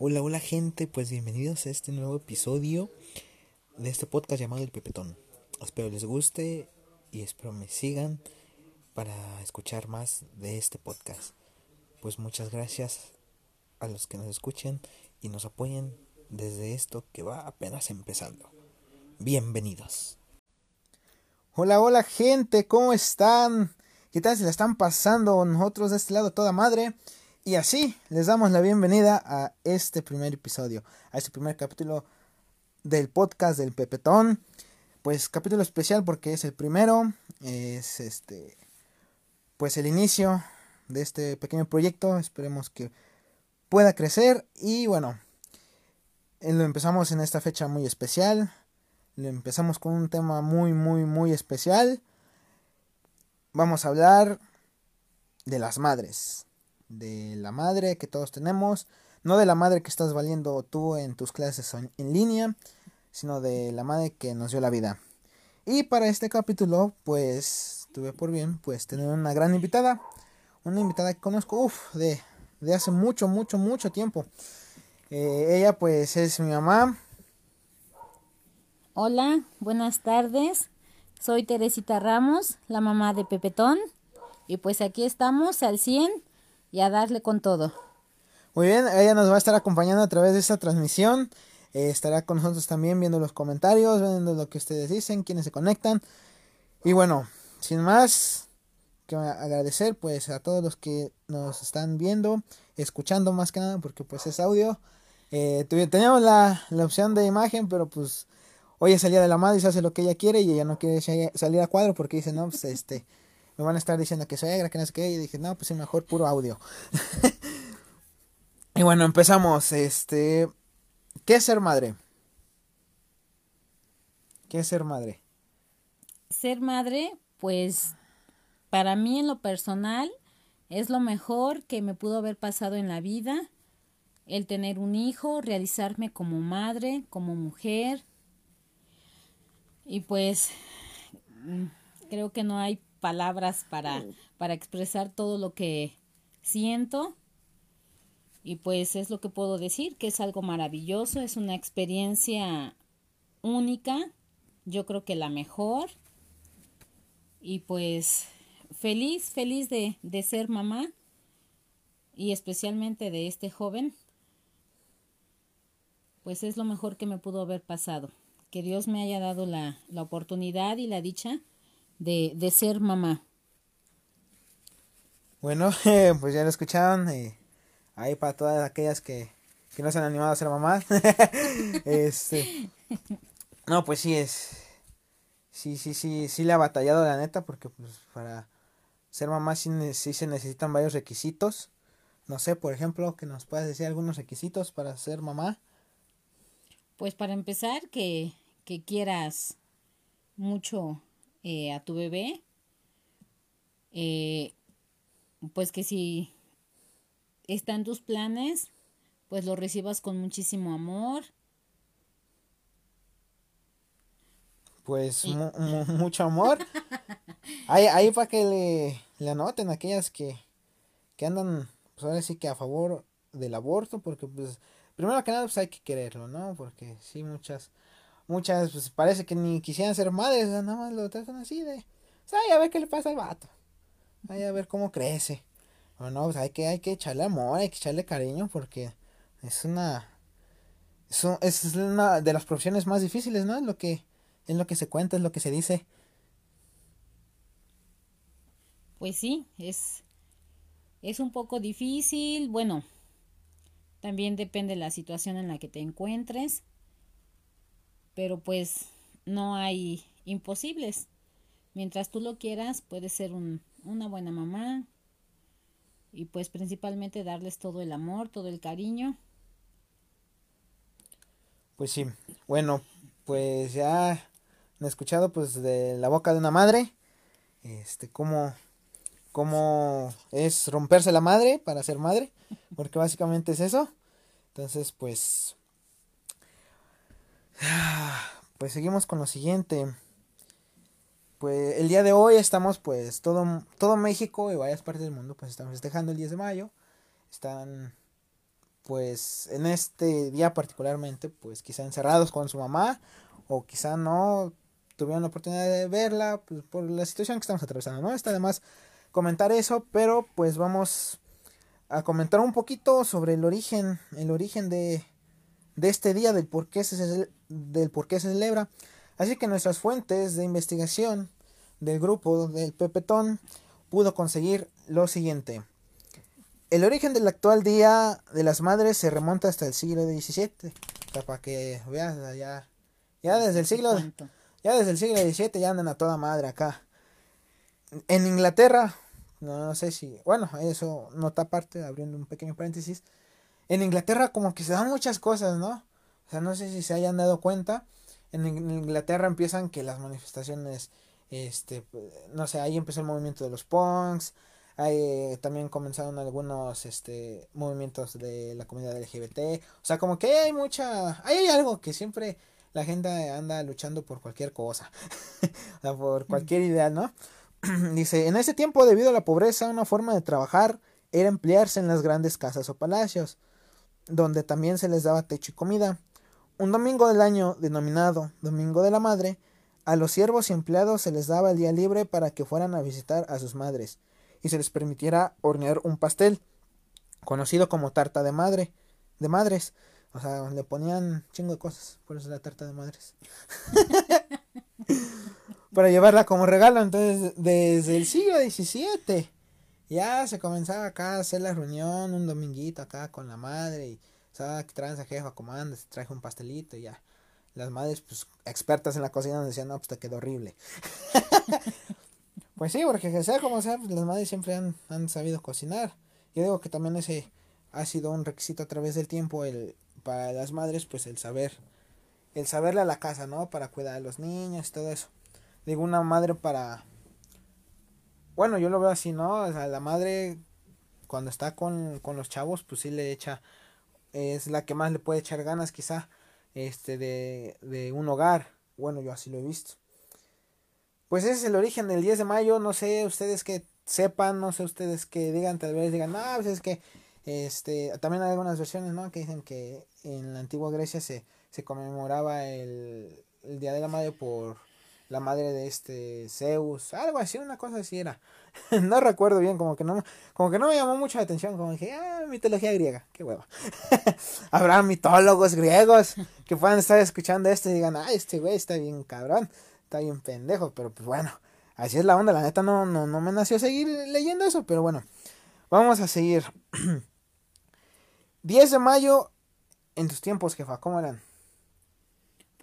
Hola, hola gente, pues bienvenidos a este nuevo episodio de este podcast llamado El Pepetón. Espero les guste y espero me sigan para escuchar más de este podcast. Pues muchas gracias a los que nos escuchen y nos apoyen desde esto que va apenas empezando. Bienvenidos. Hola, hola gente, ¿cómo están? ¿Qué tal se la están pasando nosotros de este lado toda madre? Y así les damos la bienvenida a este primer episodio, a este primer capítulo del podcast del Pepetón. Pues capítulo especial porque es el primero, es este pues el inicio de este pequeño proyecto, esperemos que pueda crecer y bueno, eh, lo empezamos en esta fecha muy especial, lo empezamos con un tema muy muy muy especial. Vamos a hablar de las madres de la madre que todos tenemos, no de la madre que estás valiendo tú en tus clases en línea, sino de la madre que nos dio la vida. Y para este capítulo, pues tuve por bien pues tener una gran invitada, una invitada que conozco uf, de, de hace mucho, mucho, mucho tiempo. Eh, ella pues es mi mamá. Hola, buenas tardes. Soy Teresita Ramos, la mamá de Pepetón. Y pues aquí estamos al 100 y a darle con todo. Muy bien, ella nos va a estar acompañando a través de esta transmisión. Eh, estará con nosotros también viendo los comentarios, viendo lo que ustedes dicen, quienes se conectan. Y bueno, sin más que agradecer pues a todos los que nos están viendo, escuchando más que nada, porque pues es audio. Eh, teníamos la, la, opción de imagen, pero pues hoy es el de la madre y se hace lo que ella quiere y ella no quiere salir a cuadro porque dice, no, pues este me van a estar diciendo que soy agra, que no sé qué, y dije, no, pues es mejor puro audio. y bueno, empezamos, este, ¿qué es ser madre? ¿Qué es ser madre? Ser madre, pues, para mí en lo personal, es lo mejor que me pudo haber pasado en la vida, el tener un hijo, realizarme como madre, como mujer, y pues, mm, creo que no hay palabras para, para expresar todo lo que siento. Y pues es lo que puedo decir, que es algo maravilloso, es una experiencia única, yo creo que la mejor. Y pues feliz, feliz de, de ser mamá y especialmente de este joven. Pues es lo mejor que me pudo haber pasado. Que Dios me haya dado la, la oportunidad y la dicha de, de ser mamá? Bueno, pues ya lo escucharon. Eh, ahí para todas aquellas que, que no se han animado a ser mamás. este, no, pues sí es. Sí, sí, sí, sí le ha batallado la neta porque pues para ser mamá sí, sí se necesitan varios requisitos. No sé, por ejemplo, que nos puedas decir algunos requisitos para ser mamá. Pues para empezar, que, que quieras mucho eh, a tu bebé, eh, pues que si están tus planes, pues lo recibas con muchísimo amor. Pues mucho amor. ahí, ahí para que le, le anoten aquellas que, que andan, pues ahora sí que a favor del aborto, porque pues primero que nada pues hay que quererlo, ¿no? Porque sí muchas muchas pues parece que ni quisieran ser madres, nada más lo tratan así de, ay, a ver qué le pasa al vato, ay, a ver cómo crece. Bueno, pues hay que, hay que echarle amor, hay que echarle cariño porque es una, es, es una de las profesiones más difíciles, ¿no? Es lo que, es lo que se cuenta, es lo que se dice. Pues sí, es, es un poco difícil, bueno, también depende de la situación en la que te encuentres pero pues no hay imposibles. Mientras tú lo quieras, puedes ser un, una buena mamá y pues principalmente darles todo el amor, todo el cariño. Pues sí, bueno, pues ya han escuchado pues de la boca de una madre, este, cómo, cómo es romperse la madre para ser madre, porque básicamente es eso. Entonces, pues Pues seguimos con lo siguiente. Pues el día de hoy estamos pues todo, todo México y varias partes del mundo pues estamos festejando el 10 de mayo. Están pues en este día particularmente, pues quizá encerrados con su mamá o quizá no tuvieron la oportunidad de verla pues, por la situación que estamos atravesando, ¿no? Está además comentar eso, pero pues vamos a comentar un poquito sobre el origen, el origen de, de este día, del por, qué se, del por qué se celebra. Así que nuestras fuentes de investigación del grupo del Pepetón pudo conseguir lo siguiente. El origen del actual Día de las Madres se remonta hasta el siglo XVII. para que veas, ya, ya desde el siglo... Ya desde el siglo XVII ya andan a toda madre acá. En Inglaterra, no, sé si, bueno, eso nota aparte, abriendo un pequeño paréntesis. En Inglaterra como que se dan muchas cosas, ¿no? O sea, no sé si se hayan dado cuenta. En Inglaterra empiezan que las manifestaciones, este, no sé, ahí empezó el movimiento de los punks. Ahí eh, también comenzaron algunos este, movimientos de la comunidad LGBT. O sea, como que hay mucha, hay algo que siempre la gente anda luchando por cualquier cosa, o por cualquier idea, ¿no? Dice, en ese tiempo, debido a la pobreza, una forma de trabajar era emplearse en las grandes casas o palacios, donde también se les daba techo y comida. Un domingo del año, denominado Domingo de la Madre, a los siervos y empleados se les daba el día libre para que fueran a visitar a sus madres y se les permitiera hornear un pastel, conocido como tarta de madre, de madres, o sea, le ponían chingo de cosas. Por eso la tarta de madres. Para llevarla como regalo. Entonces, desde el siglo XVII. Ya se comenzaba acá a hacer la reunión. Un dominguito acá con la madre. Y, ¿sabes? Que traen esa jefa, comanda. Se traje un pastelito y ya. Las madres, pues, expertas en la cocina, decían, no, pues te quedó horrible. pues sí, porque sea como sea, pues, las madres siempre han, han sabido cocinar. Yo digo que también ese ha sido un requisito a través del tiempo el, para las madres, pues el saber, el saberle a la casa, ¿no? Para cuidar a los niños, todo eso. Digo, una madre para, bueno, yo lo veo así, ¿no? O sea, la madre cuando está con, con los chavos, pues sí le echa, es la que más le puede echar ganas quizá, este, de, de un hogar. Bueno, yo así lo he visto. Pues ese es el origen del 10 de mayo, no sé ustedes que sepan, no sé ustedes que digan, tal vez digan, no, pues es que este, también hay algunas versiones, ¿no? Que dicen que en la antigua Grecia se, se conmemoraba el, el Día de la Madre por la madre de este Zeus, algo así, una cosa así era. no recuerdo bien, como que no, como que no me llamó mucho la atención, como dije, ah, mitología griega, qué hueva. Habrá mitólogos griegos que puedan estar escuchando esto y digan, ah, este güey está bien cabrón, está bien pendejo, pero pues bueno, así es la onda, la neta no, no, no me nació seguir leyendo eso, pero bueno, vamos a seguir. 10 de mayo, en tus tiempos, jefa, ¿cómo eran?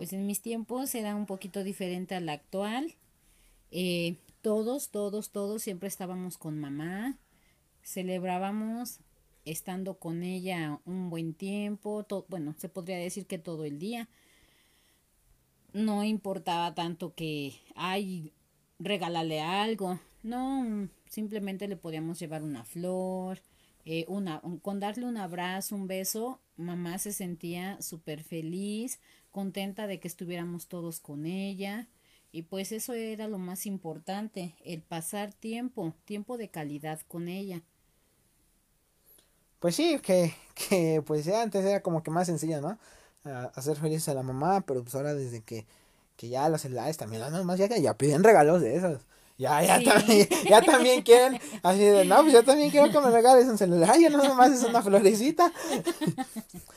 Pues en mis tiempos era un poquito diferente al actual. Eh, todos, todos, todos siempre estábamos con mamá. Celebrábamos estando con ella un buen tiempo. bueno, se podría decir que todo el día. No importaba tanto que, ay, regálale algo. No, simplemente le podíamos llevar una flor, eh, una, con darle un abrazo, un beso, mamá se sentía súper feliz, contenta de que estuviéramos todos con ella. Y pues eso era lo más importante, el pasar tiempo, tiempo de calidad con ella. Pues sí, que, que pues ya antes era como que más sencilla, ¿no? hacer feliz a la mamá, pero pues ahora desde que, que ya los celulares también las mamás ya, ya piden regalos de esos. Ya, ya, también, ya también quieren, así de, no, pues yo también quiero que me regales un celular, ya no nomás es una florecita.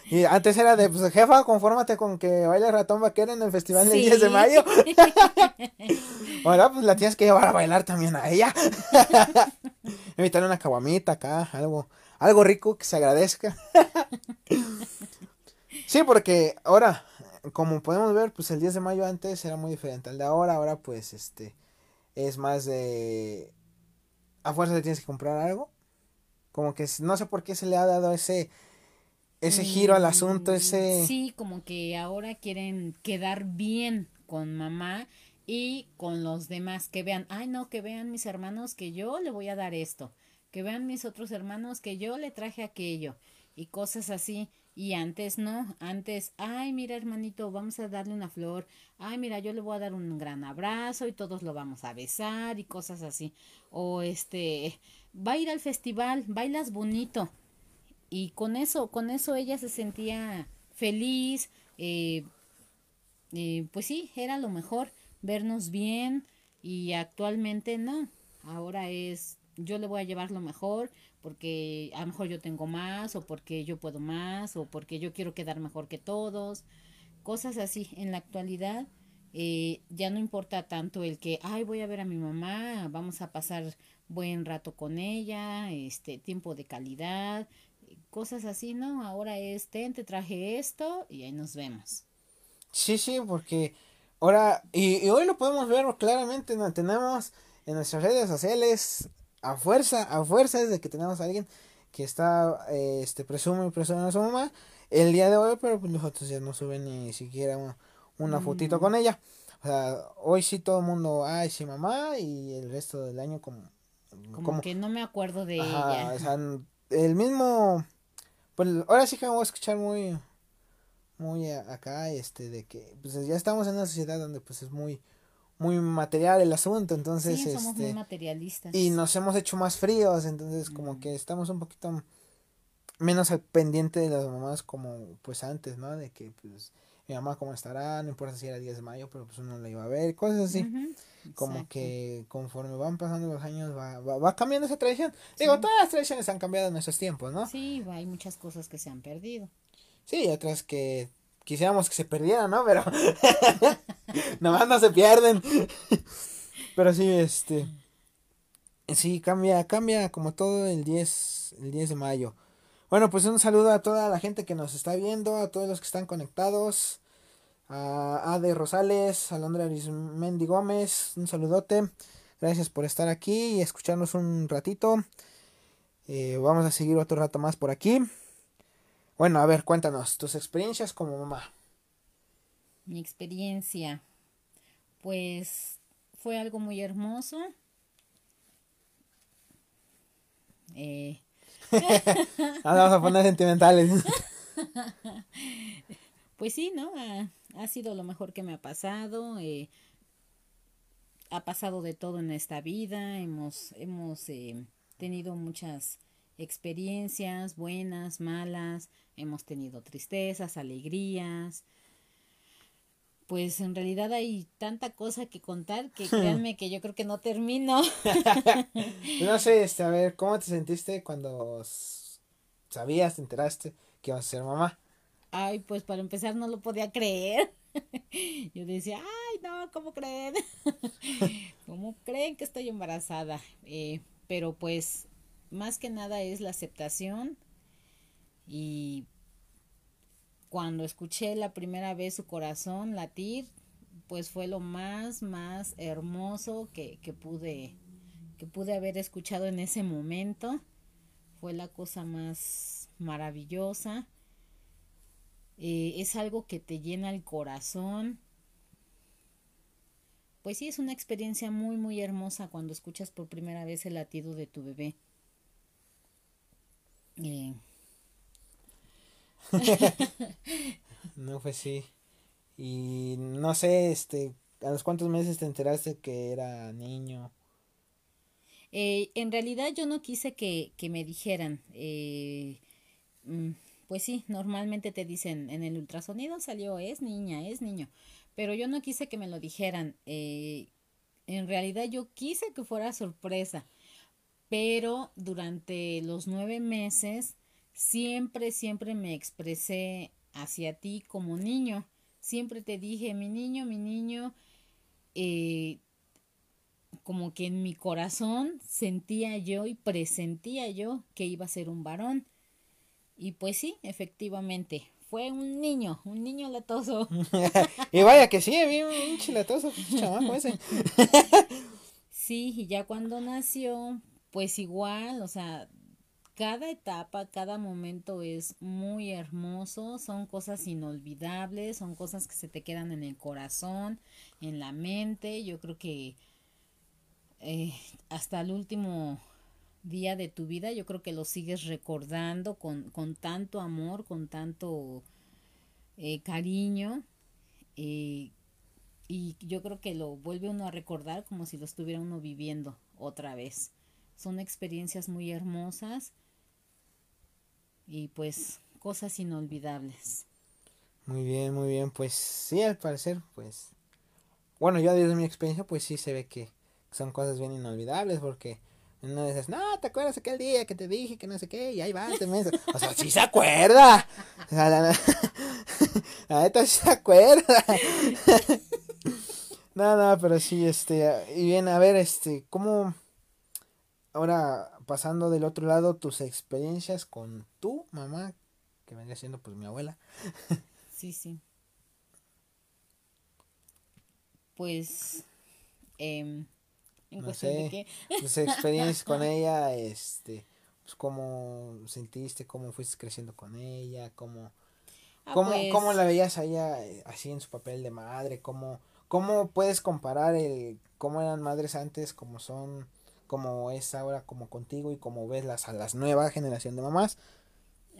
Y antes era de, pues jefa, confórmate con que baile ratón vaquero en el festival del 10 de mayo. Ahora, pues la tienes que llevar a bailar también a ella. Invitarle una caguamita acá, algo, algo rico que se agradezca. sí, porque ahora, como podemos ver, pues el 10 de mayo antes era muy diferente al de ahora, ahora pues este es más de a fuerza le tienes que comprar algo. Como que no sé por qué se le ha dado ese ese giro al asunto, mm, ese Sí, como que ahora quieren quedar bien con mamá y con los demás que vean, ay no, que vean mis hermanos que yo le voy a dar esto, que vean mis otros hermanos que yo le traje aquello y cosas así. Y antes no, antes, ay, mira hermanito, vamos a darle una flor, ay, mira, yo le voy a dar un gran abrazo y todos lo vamos a besar y cosas así. O este, va a ir al festival, bailas bonito. y con eso, con eso ella se sentía feliz, eh, eh, pues sí, era lo mejor, vernos bien y actualmente no, ahora es yo le voy a llevar lo mejor porque a lo mejor yo tengo más o porque yo puedo más o porque yo quiero quedar mejor que todos, cosas así. En la actualidad eh, ya no importa tanto el que, ay, voy a ver a mi mamá, vamos a pasar buen rato con ella, este, tiempo de calidad, cosas así, ¿no? Ahora es, ten, te traje esto y ahí nos vemos. Sí, sí, porque ahora, y, hoy lo podemos ver claramente, ¿no? tenemos en nuestras redes sociales a fuerza, a fuerza es de que tenemos a alguien que está, eh, este, presume, presume a su mamá el día de hoy, pero pues los otros ya no suben ni siquiera una, una fotito con ella. O sea, hoy sí todo el mundo, ay, sí mamá, y el resto del año como... Como, que no me acuerdo de ella. O sea, el mismo... Pues ahora sí que me voy a escuchar muy... Muy acá, este, de que pues ya estamos en una sociedad donde pues es muy muy material el asunto, entonces sí, somos muy este, materialistas. y nos hemos hecho más fríos, entonces como que estamos un poquito menos al pendiente de las mamás como pues antes, ¿no? De que pues mi mamá cómo estará, no importa si era 10 de mayo, pero pues uno la iba a ver, cosas así. Como que conforme van pasando los años va, va, cambiando esa tradición. Digo, todas las tradiciones han cambiado en nuestros tiempos, ¿no? Sí, hay muchas cosas que se han perdido. Sí, otras que quisiéramos que se perdieran, ¿no? Pero nomás no se pierden. Pero sí, este. Sí, cambia, cambia como todo el 10, el 10 de mayo. Bueno, pues un saludo a toda la gente que nos está viendo, a todos los que están conectados. A Ade Rosales, a Londra Arismendi Gómez, un saludote. Gracias por estar aquí y escucharnos un ratito. Eh, vamos a seguir otro rato más por aquí. Bueno, a ver, cuéntanos tus experiencias como mamá. Mi experiencia, pues fue algo muy hermoso. Eh. Ahora vamos a poner sentimentales. pues sí, ¿no? Ha, sido lo mejor que me ha pasado. Eh, ha pasado de todo en esta vida. Hemos, hemos eh, tenido muchas experiencias buenas, malas, hemos tenido tristezas, alegrías. Pues en realidad hay tanta cosa que contar que créanme que yo creo que no termino. no sé, este, a ver, ¿cómo te sentiste cuando sabías, te enteraste que ibas a ser mamá? Ay, pues para empezar no lo podía creer. Yo decía, ay, no, ¿cómo creen? ¿Cómo creen que estoy embarazada? Eh, pero pues más que nada es la aceptación y cuando escuché la primera vez su corazón latir, pues fue lo más, más hermoso que, que pude, que pude haber escuchado en ese momento. Fue la cosa más maravillosa. Eh, es algo que te llena el corazón. Pues sí, es una experiencia muy, muy hermosa cuando escuchas por primera vez el latido de tu bebé. no, fue sí. Y no sé, este, ¿a los cuántos meses te enteraste que era niño? Eh, en realidad yo no quise que, que me dijeran. Eh, mm, pues sí, normalmente te dicen en el ultrasonido salió, es niña, es niño. Pero yo no quise que me lo dijeran. Eh, en realidad yo quise que fuera sorpresa pero durante los nueve meses siempre, siempre me expresé hacia ti como niño. Siempre te dije, mi niño, mi niño, eh, como que en mi corazón sentía yo y presentía yo que iba a ser un varón. Y pues sí, efectivamente, fue un niño, un niño latoso. y vaya que sí, bien un chilatoso, chamaco ese. sí, y ya cuando nació, pues igual, o sea, cada etapa, cada momento es muy hermoso, son cosas inolvidables, son cosas que se te quedan en el corazón, en la mente, yo creo que eh, hasta el último día de tu vida, yo creo que lo sigues recordando con, con tanto amor, con tanto eh, cariño, eh, y yo creo que lo vuelve uno a recordar como si lo estuviera uno viviendo otra vez. Son experiencias muy hermosas y pues cosas inolvidables. Muy bien, muy bien. Pues sí, al parecer, pues. Bueno, yo desde mi experiencia, pues sí se ve que son cosas bien inolvidables porque no dices, no, ¿te acuerdas aquel día que te dije que no sé qué? Y ahí va, te O sea, sí se acuerda. O sea, la, sí se acuerda. no, no, pero sí, este. Y bien, a ver, este, ¿cómo. Ahora, pasando del otro lado, tus experiencias con tu mamá, que vendría siendo pues mi abuela. sí, sí. Pues. Eh, no sé, tus experiencias con ella, este, pues cómo sentiste, cómo fuiste creciendo con ella, cómo, ah, cómo, pues cómo la veías a ella eh, así en su papel de madre, cómo, cómo puedes comparar el cómo eran madres antes, cómo son, cómo es ahora, como contigo y cómo ves las a las nuevas generación de mamás.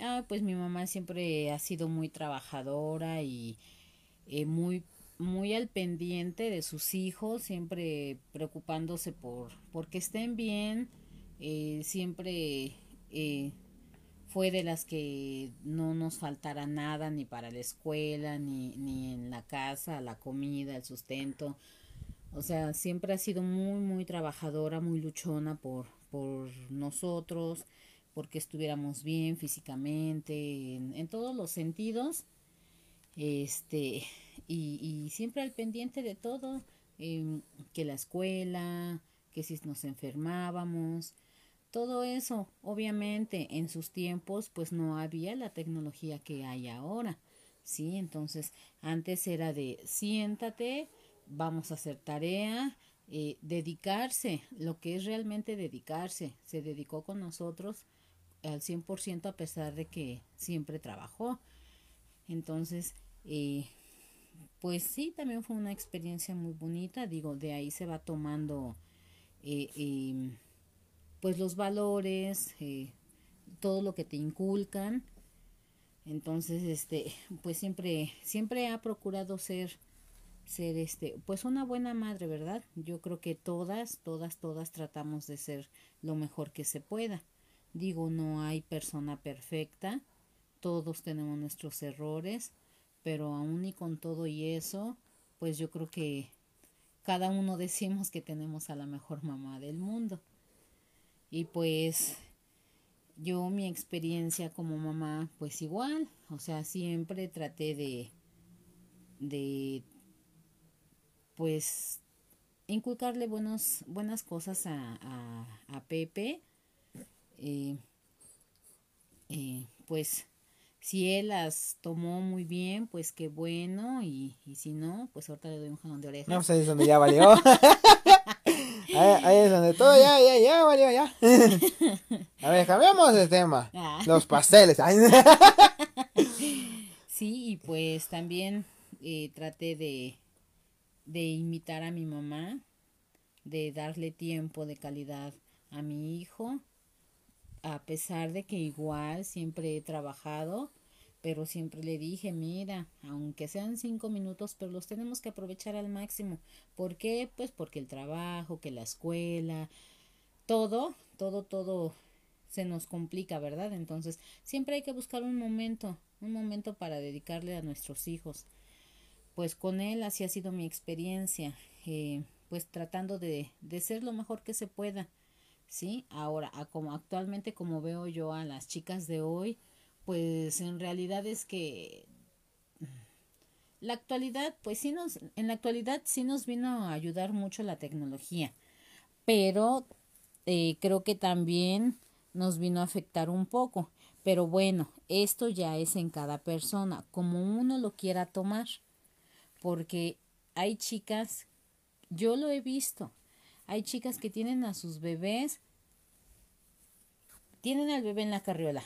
Ah, pues mi mamá siempre ha sido muy trabajadora y eh, muy muy al pendiente de sus hijos, siempre preocupándose por, por que estén bien, eh, siempre eh, fue de las que no nos faltara nada ni para la escuela, ni, ni en la casa, la comida, el sustento. O sea, siempre ha sido muy, muy trabajadora, muy luchona por, por nosotros, porque estuviéramos bien físicamente, en, todos los sentidos. Este, y, y siempre al pendiente de todo, em, que la escuela, que si nos enfermábamos, todo eso, obviamente en sus tiempos pues no había la tecnología que hay ahora, ¿sí? Entonces antes era de siéntate, vamos a hacer tarea, eh, dedicarse, lo que es realmente dedicarse, se dedicó con nosotros al 100% a pesar de que siempre trabajó. Entonces, eh, pues sí, también fue una experiencia muy bonita, digo, de ahí se va tomando eh, em, pues los valores, todo lo que te inculcan. Entonces, este, pues siempre, siempre ha procurado ser, ser este, pues una buena madre, ¿verdad? Yo creo que todas, todas, todas tratamos de ser lo mejor que se pueda. Digo, no hay persona perfecta, todos tenemos nuestros errores, pero aún y con todo y eso, pues yo creo que cada uno decimos que tenemos a la mejor mamá del mundo. Y pues yo mi experiencia como mamá, pues igual, o sea, siempre traté de, de, pues, inculcarle buenos, buenas cosas a, a, a Pepe. Eh, eh, pues si él las tomó muy bien, pues qué bueno, y, y si no, pues ahorita le doy un jalón de oreja. No, pues ahí es donde ya valió. ahí, es donde todo ya, ya, ya valió, ya. A ver, cambiamos de tema. Ah. Los pasteles. sí, y pues también eh, traté de, de imitar a mi mamá, de darle tiempo de calidad a mi hijo a pesar de que igual siempre he trabajado, pero siempre le dije, mira, aunque sean cinco minutos, pero los tenemos que aprovechar al máximo. ¿Por qué? Pues porque el trabajo, que la escuela, todo, todo, todo se nos complica, ¿verdad? Entonces, siempre hay que buscar un momento, un momento para dedicarle a nuestros hijos. Pues con él así ha sido mi experiencia, eh, pues tratando de, de ser lo mejor que se pueda. ¿sí? Ahora, a como actualmente como veo yo a las chicas de hoy, pues en realidad es que la actualidad, pues sí nos, en la actualidad sí nos vino a ayudar mucho la tecnología, pero eh, creo que también nos vino a afectar un poco. Pero bueno, esto ya es en cada persona, como uno lo quiera tomar, porque hay chicas, yo lo he visto, hay chicas que tienen a sus bebés, tienen al bebé en la carriola,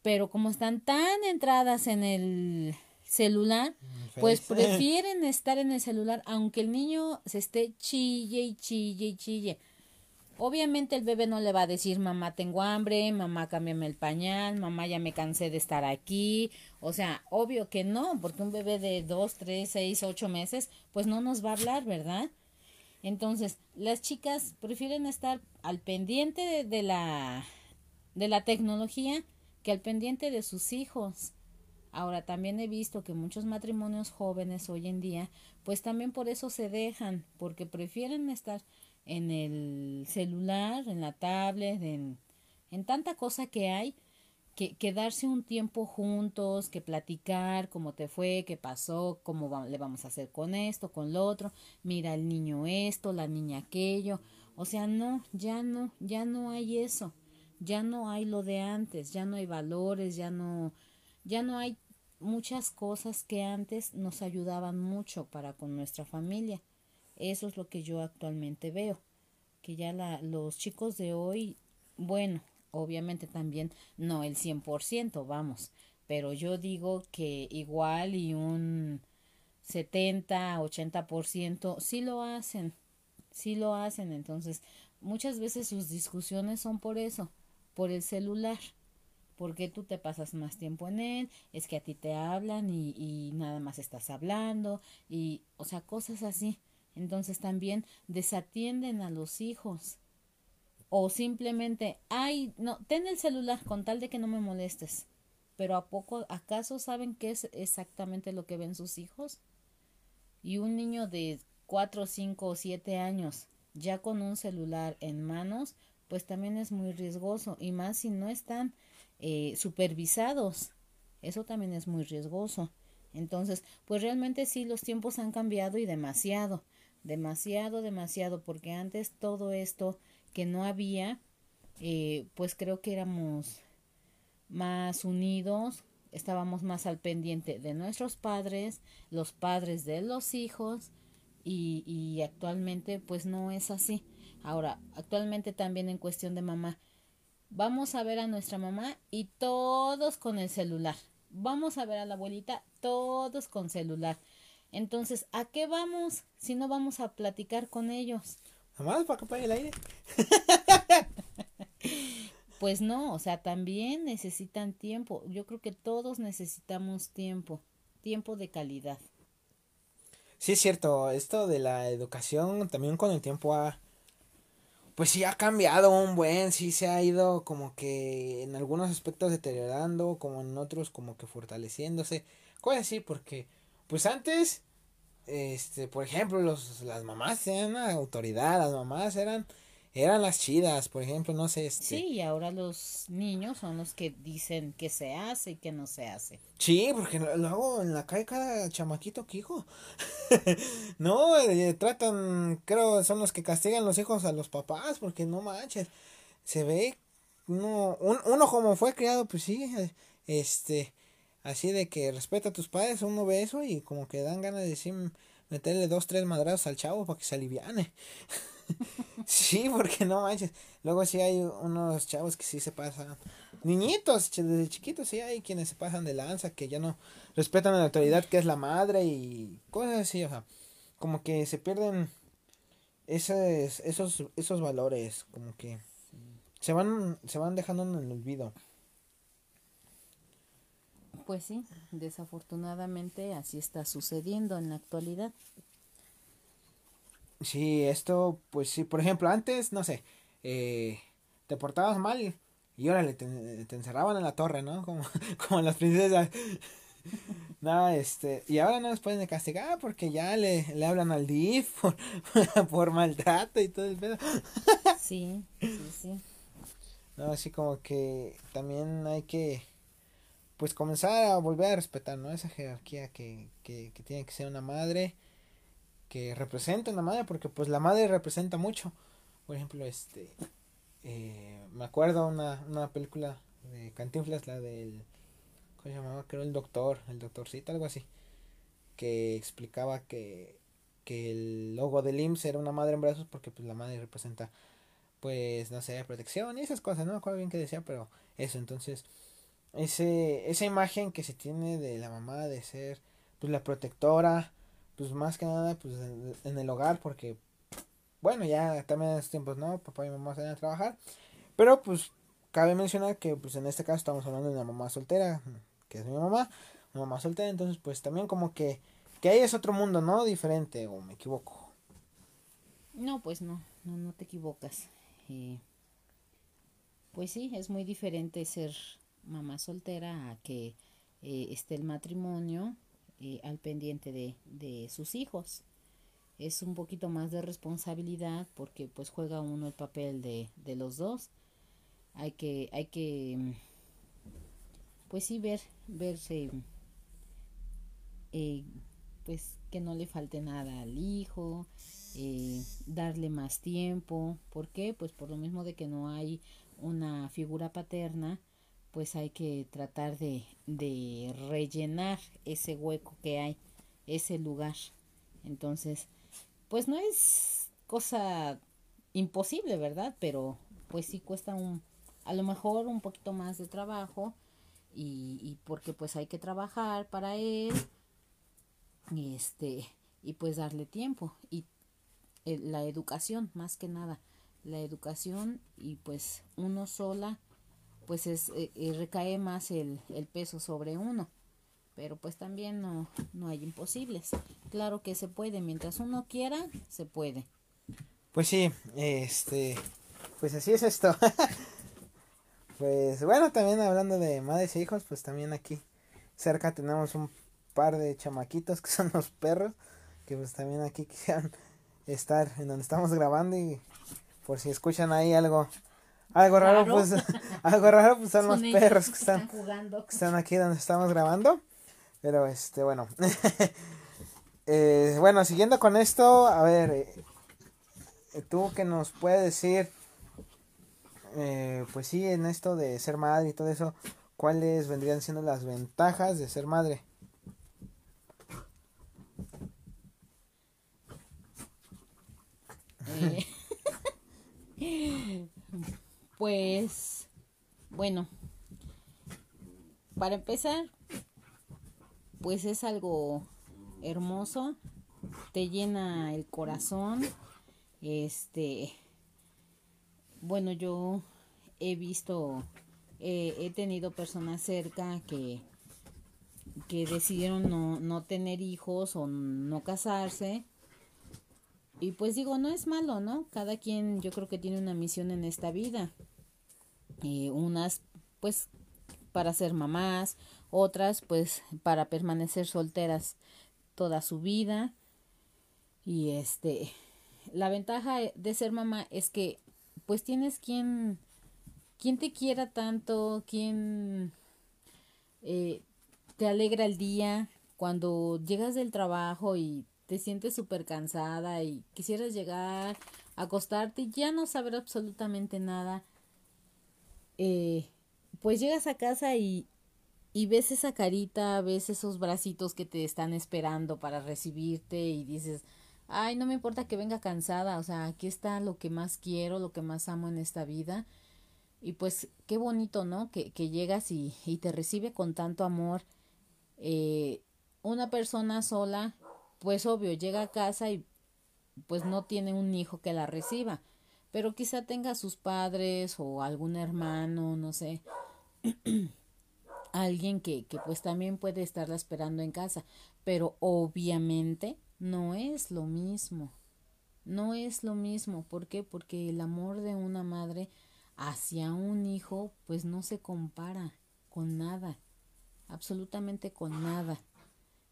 pero como están tan entradas en el celular, pues prefieren estar en el celular aunque el niño se esté chille y chille y chille. Obviamente el bebé no le va a decir mamá tengo hambre, mamá cámbiame el pañal, mamá ya me cansé de estar aquí. O sea, obvio que no, porque un bebé de dos, tres, seis, ocho meses, pues no nos va a hablar, ¿verdad? Entonces, las chicas prefieren estar al pendiente de, la, de la tecnología que al pendiente de sus hijos. Ahora también he visto que muchos matrimonios jóvenes hoy en día, pues también por eso se dejan, porque prefieren estar en el celular, en la tablet, en, en tanta cosa que hay, que, que, darse un tiempo juntos, que platicar cómo te fue, qué pasó, cómo le vamos a hacer con esto, con lo otro, mira el niño esto, la niña aquello. O sea, no, ya no, ya no hay eso, ya no hay lo de antes, ya no hay valores, ya no, ya no hay muchas cosas que antes nos ayudaban mucho para con nuestra familia. Eso es lo que yo actualmente veo, que ya la, los chicos de hoy, bueno, obviamente también no el 100%, vamos, pero yo digo que igual y un 70, 80% sí lo hacen, sí lo hacen, entonces muchas veces sus discusiones son por eso, por el celular, porque tú te pasas más tiempo en él, es que a ti te hablan y, y nada más estás hablando y, o sea, cosas así. Entonces también desatienden a los hijos o simplemente, ay, no, ten el celular con tal de que no me molestes. Pero ¿a poco, acaso saben qué es exactamente lo que ven sus hijos? Y un niño de cuatro, cinco o siete años ya con un celular en manos, pues también es muy riesgoso y más si no están eh, supervisados. Eso también es muy riesgoso. Entonces, pues realmente sí, los tiempos han cambiado y demasiado, demasiado, demasiado, porque antes todo esto que no había, eh, pues creo que éramos más unidos, estábamos más al pendiente de nuestros padres, los padres de los hijos, y, y actualmente pues no es así. Ahora, actualmente también en cuestión de mamá, vamos a ver a nuestra mamá y todos con el celular. Vamos a ver a la abuelita, todos con celular. Entonces, ¿a qué vamos si no vamos a platicar con ellos? Nomás para que pague el aire. pues no, o sea, también necesitan tiempo. Yo creo que todos necesitamos tiempo, tiempo de calidad. Sí, es cierto, esto de la educación también con el tiempo ha, pues sí ha cambiado un buen, sí se ha ido como que en algunos aspectos deteriorando, como en otros como que fortaleciéndose, cosas así, porque pues antes este, por ejemplo, los, las mamás eran una autoridad, las mamás eran, eran las chidas, por ejemplo, no sé. Este... Sí, y ahora los niños son los que dicen que se hace y que no se hace. Sí, porque luego en la calle cada chamaquito que hijo. no, eh, tratan, creo, son los que castigan los hijos a los papás, porque no manches, se ve, uno, uno como fue criado, pues sí, este así de que respeta a tus padres, uno ve eso y como que dan ganas de decir, meterle dos, tres madrazos al chavo para que se aliviane. sí, porque no manches. Luego sí hay unos chavos que sí se pasan. Niñitos, desde chiquitos sí hay quienes se pasan de lanza, que ya no respetan a la autoridad que es la madre y cosas así, o sea, como que se pierden esos, esos, esos valores, como que se van, se van dejando en el olvido. Pues sí, desafortunadamente así está sucediendo en la actualidad. Sí, esto, pues sí, por ejemplo, antes, no sé, eh, te portabas mal y órale, te, te encerraban en la torre, ¿no? Como, como las princesas. no, este, y ahora no les pueden castigar porque ya le, le hablan al DIF por, por maltrato y todo el pedo. sí, sí, sí. No, así como que también hay que pues comenzar a volver a respetar, ¿no? Esa jerarquía que, que, que tiene que ser una madre, que representa una madre, porque pues la madre representa mucho. Por ejemplo, este, eh, me acuerdo una, una película de Cantinflas, la del, ¿cómo se llamaba? Creo el doctor, el doctorcito, algo así, que explicaba que, que el logo del IMSS era una madre en brazos porque pues la madre representa, pues, no sé, protección y esas cosas, no me acuerdo bien qué decía, pero eso, entonces ese, esa imagen que se tiene de la mamá de ser pues la protectora, pues más que nada pues en, el hogar porque bueno ya también en estos tiempos no, papá y mamá salen a trabajar, pero pues cabe mencionar que pues en este caso estamos hablando de una mamá soltera, que es mi mamá, una mamá soltera, entonces pues también como que que ahí es otro mundo, ¿no? Diferente o me equivoco. No, pues no, no, no te equivocas. pues sí, es muy diferente ser mamá soltera a que eh, esté el matrimonio eh, al pendiente de, de sus hijos. Es un poquito más de responsabilidad porque pues juega uno el papel de, de los dos. Hay que, hay que, pues sí, ver, verse, eh, pues que no le falte nada al hijo, eh, darle más tiempo. ¿Por qué? Pues por lo mismo de que no hay una figura paterna, pues hay que tratar de, de rellenar ese hueco que hay, ese lugar. Entonces, pues no es cosa imposible, ¿verdad? Pero pues sí cuesta un, a lo mejor un poquito más de trabajo y, y porque pues hay que trabajar para él y este y pues darle tiempo y eh, la educación más que nada la educación y pues uno sola pues es eh, eh, recae más el, el, peso sobre uno. Pero pues también no, no hay imposibles. Claro que se puede mientras uno quiera se puede. Pues sí este pues así es esto. Pues bueno también hablando de madres e hijos pues también aquí cerca tenemos un par de chamaquitos que son los perros que pues también aquí quisieran estar en donde estamos grabando y por si escuchan ahí algo algo raro, pues algo raro pues son, los perros que están, jugando. que están aquí donde estamos grabando. Pero este bueno. Eh, bueno siguiendo con esto a ver eh, tú que nos puedes decir eh, pues sí en esto de ser madre y todo eso cuáles vendrían siendo las ventajas de ser madre pues, bueno, para empezar, pues es algo hermoso, te llena el corazón, este, bueno, yo he visto, he tenido personas cerca que, que decidieron no, no tener hijos o no casarse y pues digo, no es malo, ¿no? Cada quien yo creo que tiene una misión en esta vida. Y unas pues para ser mamás, otras pues para permanecer solteras toda su vida. Y este, la ventaja de ser mamá es que pues tienes quien, quien te quiera tanto, quien eh, te alegra el día cuando llegas del trabajo y te sientes súper cansada y quisieras llegar, acostarte y ya no saber absolutamente nada, eh, pues llegas a casa y, y ves esa carita, ves esos bracitos que te están esperando para recibirte y dices, ay, no me importa que venga cansada, o sea, aquí está lo que más quiero, lo que más amo en esta vida. Y pues qué bonito, ¿no? Que, que llegas y, y te recibe con tanto amor. Eh, una persona sola pues obvio, llega a casa y pues no tiene un hijo que la reciba, pero quizá tenga sus padres o algún hermano, no sé, alguien que, que pues también puede estarla esperando en casa, pero obviamente no es lo mismo, no es lo mismo, ¿por qué? Porque el amor de una madre hacia un hijo pues no se compara con nada, absolutamente con nada.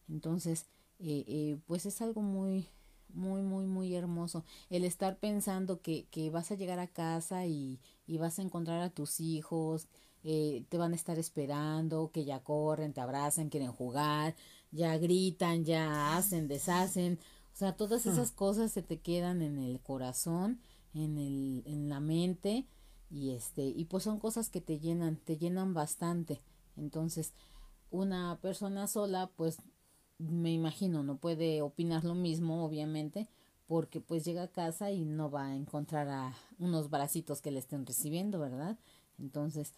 Entonces, eh, eh, pues es algo muy, muy, muy, muy hermoso. El estar pensando que, que vas a llegar a casa y, y vas a encontrar a tus hijos, eh, te van a estar esperando, que ya corren, te abrazan, quieren jugar, ya gritan, ya hacen, deshacen. O sea, todas hmm. esas cosas se te quedan en el corazón, en, el, en la mente y este y pues son cosas que te llenan, te llenan bastante. Entonces, una persona sola pues me imagino, no puede opinar lo mismo, obviamente, porque pues llega a casa y no va a encontrar a unos bracitos que le estén recibiendo, ¿verdad? Entonces,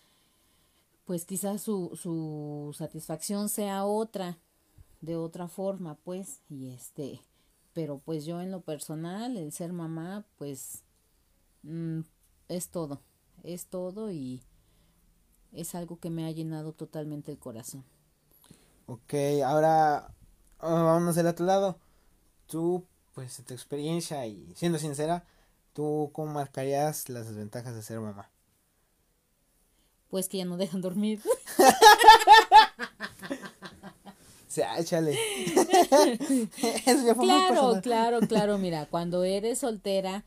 pues quizás su, su satisfacción sea otra, de otra forma, pues, y este, pero pues yo en lo personal, el ser mamá, pues, mm, es todo, es todo y es algo que me ha llenado totalmente el corazón. Ok, ahora Vámonos del otro lado. Tú, pues, de tu experiencia y siendo sincera, ¿tú cómo marcarías las desventajas de ser mamá? pues que ya no dejan dormir. O sea, échale. claro, claro, claro. Mira, cuando eres soltera,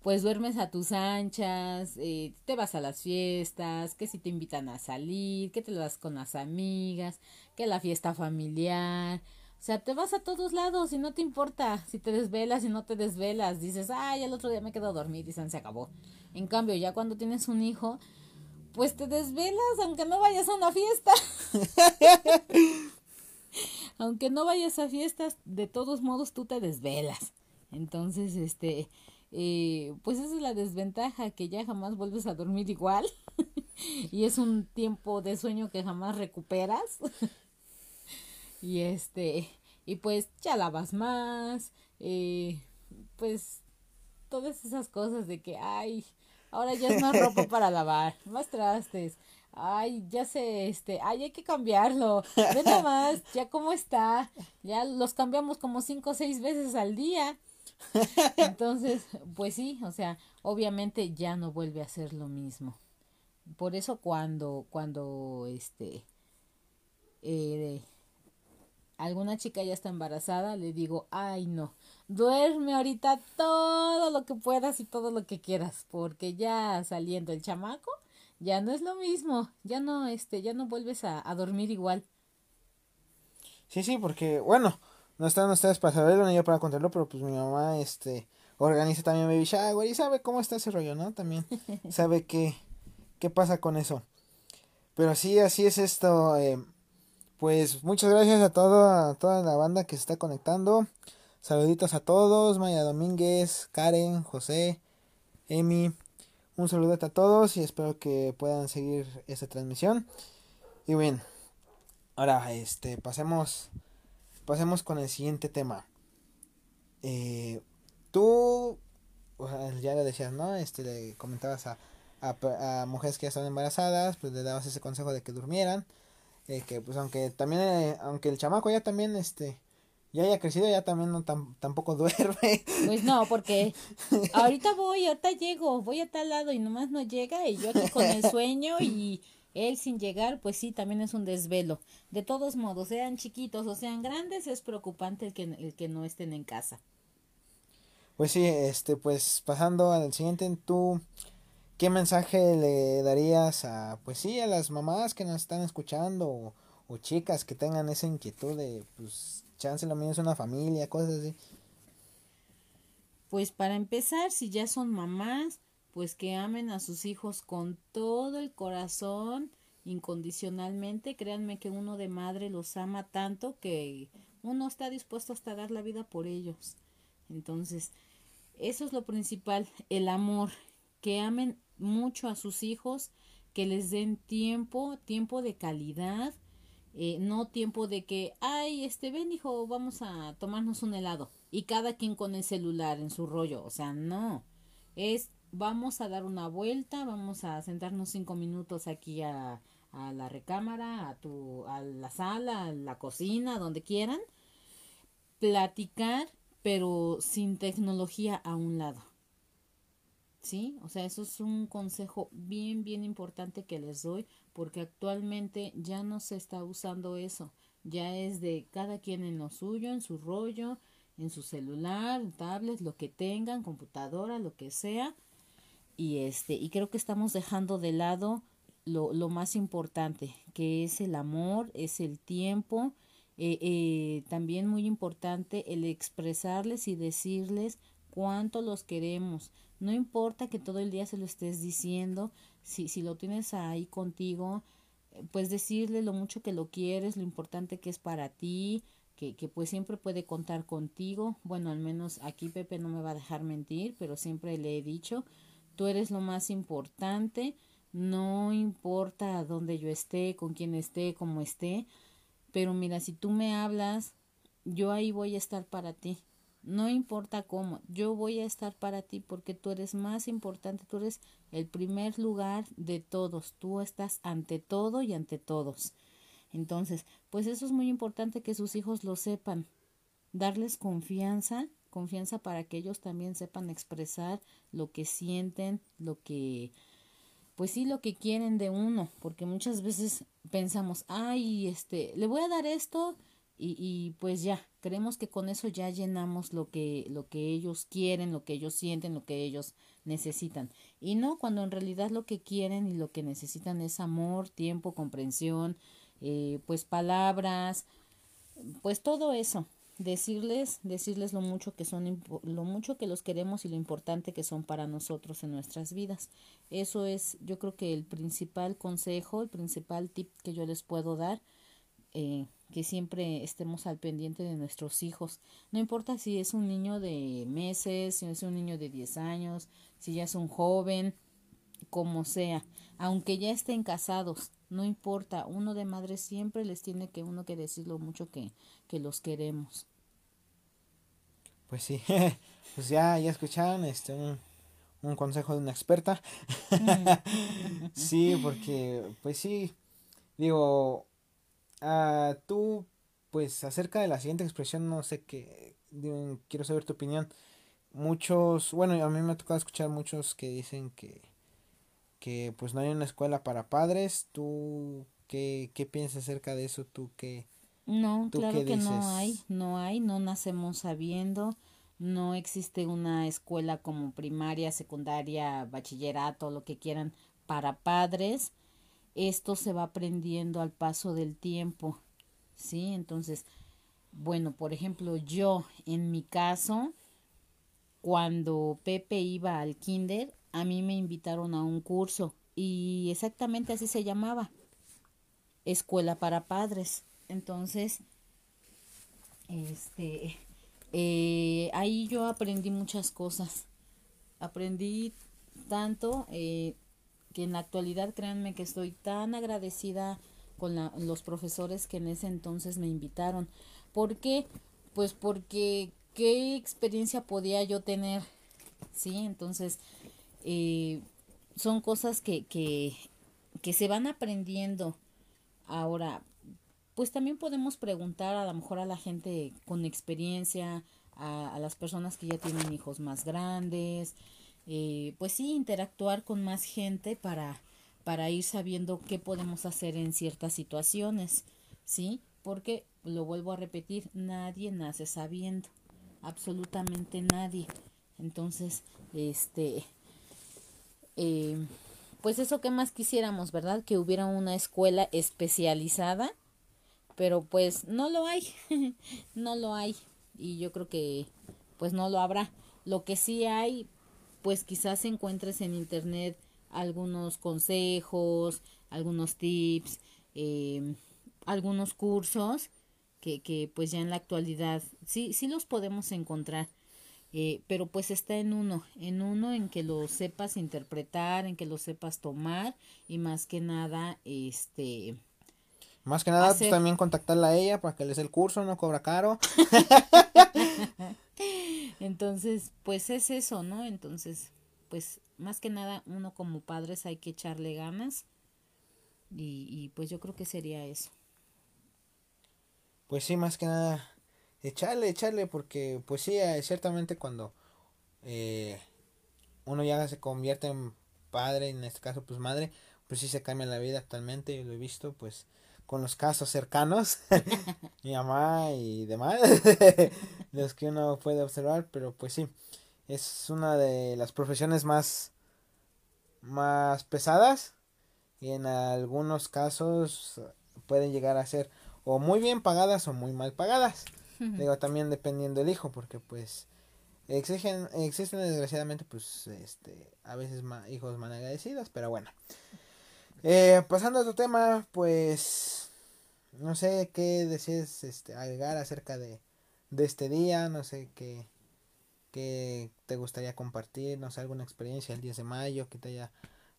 pues duermes a tus anchas, eh, te vas a las fiestas, que si te invitan a salir, que te lo das con las amigas, que la fiesta familiar. O sea, te vas a todos lados y no te importa si te desvelas y no te desvelas. Dices, ay, el otro día me quedo a dormir y se acabó. En cambio, ya cuando tienes un hijo, pues te desvelas aunque no vayas a una fiesta. aunque no vayas a fiestas, de todos modos tú te desvelas. Entonces, este, eh, pues esa es la desventaja, que ya jamás vuelves a dormir igual. y es un tiempo de sueño que jamás recuperas. y este, y pues ya lavas más, eh, pues todas esas cosas de que, ay, ahora ya es más ropa para lavar, más trastes, ay, ya sé, este, ay, hay que cambiarlo, ve nada más, ya cómo está, ya los cambiamos como cinco o seis veces al día. Entonces, pues sí, o sea, obviamente ya no vuelve a ser lo mismo. Por eso cuando, cuando, este, eh, alguna chica ya está embarazada, le digo, ay no, duerme ahorita todo lo que puedas y todo lo que quieras, porque ya saliendo el chamaco, ya no es lo mismo, ya no, este, ya no vuelves a, dormir igual. Sí, sí, porque, bueno, no están ustedes para saberlo ni yo para contarlo, pero pues mi mamá, este, organiza también baby shower y sabe cómo está ese rollo, ¿no? También sabe qué, qué pasa con eso. Pero sí, así es esto. Eh, pues muchas gracias a, todo, a toda la banda que se está conectando. Saluditos a todos, Maya Domínguez, Karen, José, Emi, un saludo a todos y espero que puedan seguir esta transmisión. Y bien, ahora este pasemos pasemos con el siguiente tema. Eh, tú ya le decías, ¿no? Este le comentabas a, a, mujeres que ya están embarazadas, pues le dabas ese consejo de que durmieran. Eh, que pues aunque también, eh, aunque el chamaco ya también, este, ya haya crecido, ya también no tampoco duerme. Pues no, porque ahorita voy, ahorita llego, voy a tal lado y nomás no llega y yo aquí con el sueño y él sin llegar, pues sí, también es un desvelo. De todos modos, sean chiquitos o sean grandes, es preocupante el que, el que no estén en casa. Pues sí, este, pues pasando al siguiente, tú, ¿qué mensaje le darías a, pues sí, a las mamás que nos están escuchando o, chicas que tengan esa inquietud de, pues, chance lo mío es una familia, cosas así. Pues para empezar, si ya son mamás, pues que amen a sus hijos con todo el corazón, incondicionalmente. Créanme que uno de madre los ama tanto que uno está dispuesto hasta dar la vida por ellos. Entonces, eso es lo principal, el amor, que amen mucho a sus hijos, que les den tiempo, tiempo de calidad, eh, no tiempo de que, ay, este, ven hijo, vamos a tomarnos un helado y cada quien con el celular en su rollo, o sea, no, es, vamos a dar una vuelta, vamos a sentarnos cinco minutos aquí a, a la recámara, a tu, a la sala, a la cocina, donde quieran, platicar, pero sin tecnología a un lado. ¿Sí? O sea, eso es un consejo bien, bien importante que les doy porque actualmente ya no se está usando eso. Ya es de cada quien en lo suyo, en su rollo, en su celular, tablet, lo que tengan, computadora, lo que sea. Y este, y creo que estamos dejando de lado lo, lo más importante, que es el amor, es el tiempo, eh, eh, también muy importante el expresarles y decirles cuánto los queremos. No importa que todo el día se lo estés diciendo, si, si lo tienes ahí contigo, pues decirle lo mucho que lo quieres, lo importante que es para ti, que, que pues siempre puede contar contigo. Bueno, al menos aquí Pepe no me va a dejar mentir, pero siempre le he dicho, tú eres lo más importante, no importa dónde yo esté, con quién esté, cómo esté, pero mira, si tú me hablas, yo ahí voy a estar para ti. No importa cómo, yo voy a estar para ti porque tú eres más importante, tú eres el primer lugar de todos, tú estás ante todo y ante todos. Entonces, pues eso es muy importante que sus hijos lo sepan, darles confianza, confianza para que ellos también sepan expresar lo que sienten, lo que pues sí lo que quieren de uno, porque muchas veces pensamos, ay, este, le voy a dar esto y, y pues ya, creemos que con eso ya llenamos lo que, lo que ellos quieren, lo que ellos sienten, lo que ellos necesitan. Y no, cuando en realidad lo que quieren y lo que necesitan es amor, tiempo, comprensión, eh, pues palabras, pues todo eso decirles decirles lo mucho que son lo mucho que los queremos y lo importante que son para nosotros en nuestras vidas eso es yo creo que el principal consejo el principal tip que yo les puedo dar eh, que siempre estemos al pendiente de nuestros hijos no importa si es un niño de meses si es un niño de 10 años si ya es un joven como sea aunque ya estén casados no importa, uno de madre siempre les tiene que uno que decir lo mucho que, que los queremos. Pues sí, pues ya, ya escucharon este un, un consejo de una experta. sí, porque, pues sí, digo, uh, tú, pues acerca de la siguiente expresión, no sé qué, quiero saber tu opinión. Muchos, bueno, a mí me ha tocado escuchar muchos que dicen que que pues no hay una escuela para padres. ¿Tú qué, qué piensas acerca de eso? ¿Tú qué? No, claro que no hay, no hay, no nacemos sabiendo, no existe una escuela como primaria, secundaria, bachillerato, lo que quieran para padres. Esto se va aprendiendo al paso del tiempo, ¿sí? Entonces, bueno, por ejemplo, yo en mi caso, cuando Pepe iba al kinder, a mí me invitaron a un curso y exactamente así se llamaba, Escuela para Padres. Entonces, este, eh, ahí yo aprendí muchas cosas. Aprendí tanto eh, que en la actualidad créanme que estoy tan agradecida con los profesores que en ese entonces me invitaron. ¿Por qué? Pues porque qué experiencia podía yo tener, ¿sí? Entonces, eh, son cosas que, que, que se van aprendiendo. Ahora, pues también podemos preguntar a lo mejor a la gente con experiencia, a las personas que ya tienen hijos más grandes, eh, pues sí, interactuar con más gente para, para ir sabiendo qué podemos hacer en ciertas situaciones, ¿sí? Porque, lo vuelvo a repetir, nadie nace sabiendo, absolutamente nadie. Entonces, este, eh, pues eso que más quisiéramos, ¿verdad? Que hubiera una escuela especializada, pero pues no lo hay, no lo hay y yo creo que pues no lo habrá. Lo que sí hay, pues quizás encuentres en internet algunos consejos, algunos tips, eh, algunos cursos que, que pues ya en la actualidad sí, sí los podemos encontrar. Eh, pero pues está en uno, en uno en que lo sepas interpretar, en que lo sepas tomar y más que nada, este... Más que nada, pues también contactarla a ella para que les dé el curso, no cobra caro. Entonces, pues es eso, ¿no? Entonces, pues más que nada, uno como padres hay que echarle ganas y, y pues yo creo que sería eso. Pues sí, más que nada echarle, echarle, porque pues sí, eh, ciertamente cuando eh, uno ya se convierte en padre, en este caso pues madre, pues sí se cambia la vida actualmente, yo lo he visto pues con los casos cercanos, mi mamá y demás, los que uno puede observar, pero pues sí, es una de las profesiones más, más pesadas y en algunos casos pueden llegar a ser o muy bien pagadas o muy mal pagadas. Digo, también dependiendo del hijo, porque pues exigen, existen desgraciadamente pues este a veces hijos mal agradecidos, pero bueno. Eh, pasando a otro tema, pues no sé qué desees este, agregar acerca de, de este día, no sé qué, qué te gustaría compartir, no sé, alguna experiencia el 10 de mayo que te haya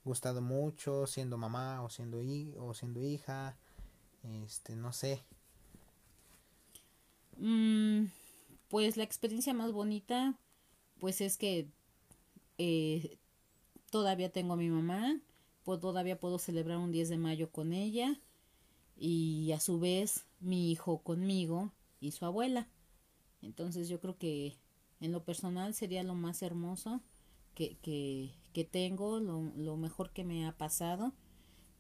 gustado mucho, siendo mamá o siendo, o siendo hija, este, no sé. Mm, pues la experiencia más bonita, pues es que eh, todavía tengo a mi mamá, pues todavía puedo celebrar un 10 de mayo con ella y a su vez mi hijo conmigo y su abuela. Entonces yo creo que en lo personal sería lo más hermoso que, que, que tengo, lo, lo mejor que me ha pasado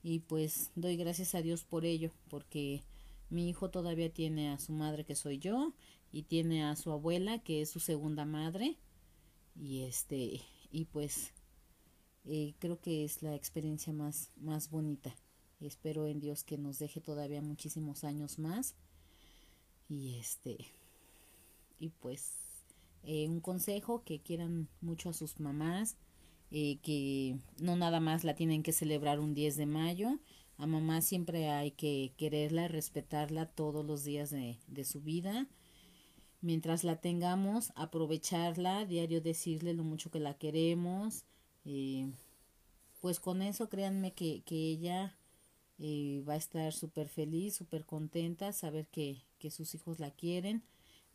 y pues doy gracias a Dios por ello, porque mi hijo todavía tiene a su madre que soy yo y tiene a su abuela que es su segunda madre y este y pues eh, creo que es la experiencia más más bonita. Espero en Dios que nos deje todavía muchísimos años más. Y este y pues eh, un consejo que quieran mucho a sus mamás eh, que no nada más la tienen que celebrar un 10 de mayo. A mamá siempre hay que quererla respetarla todos los días de, de su vida. Mientras la tengamos, aprovecharla, diario decirle lo mucho que la queremos. Eh, pues con eso créanme que, que ella eh, va a estar súper feliz, súper contenta, saber que, que sus hijos la quieren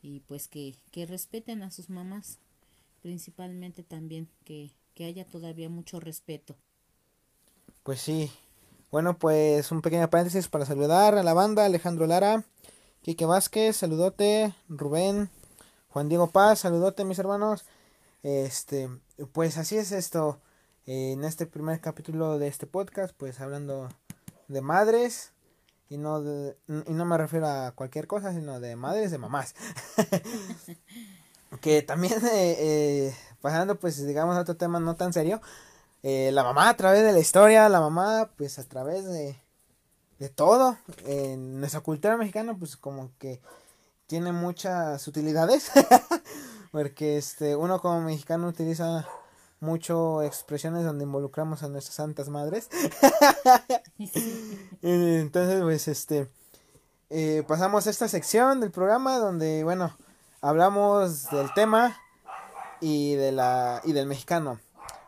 y pues que, que respeten a sus mamás, principalmente también que, que haya todavía mucho respeto. Pues sí. Bueno, pues un pequeño paréntesis para saludar a la banda, Alejandro Lara, Quique Vázquez, saludote, Rubén, Juan Diego Paz, saludote mis hermanos. Este, pues así es esto. en este primer capítulo de este podcast, pues hablando de madres y no de, y no me refiero a cualquier cosa, sino de madres de mamás. que también eh, eh, pasando pues digamos a otro tema no tan serio, eh, la mamá a través de la historia, la mamá pues a través de de todo. En nuestra cultura mexicana, pues como que tiene muchas utilidades. Porque este, uno como mexicano utiliza mucho expresiones donde involucramos a nuestras santas madres. Entonces, pues este, eh, pasamos a esta sección del programa donde, bueno, hablamos del tema y de la y del mexicano.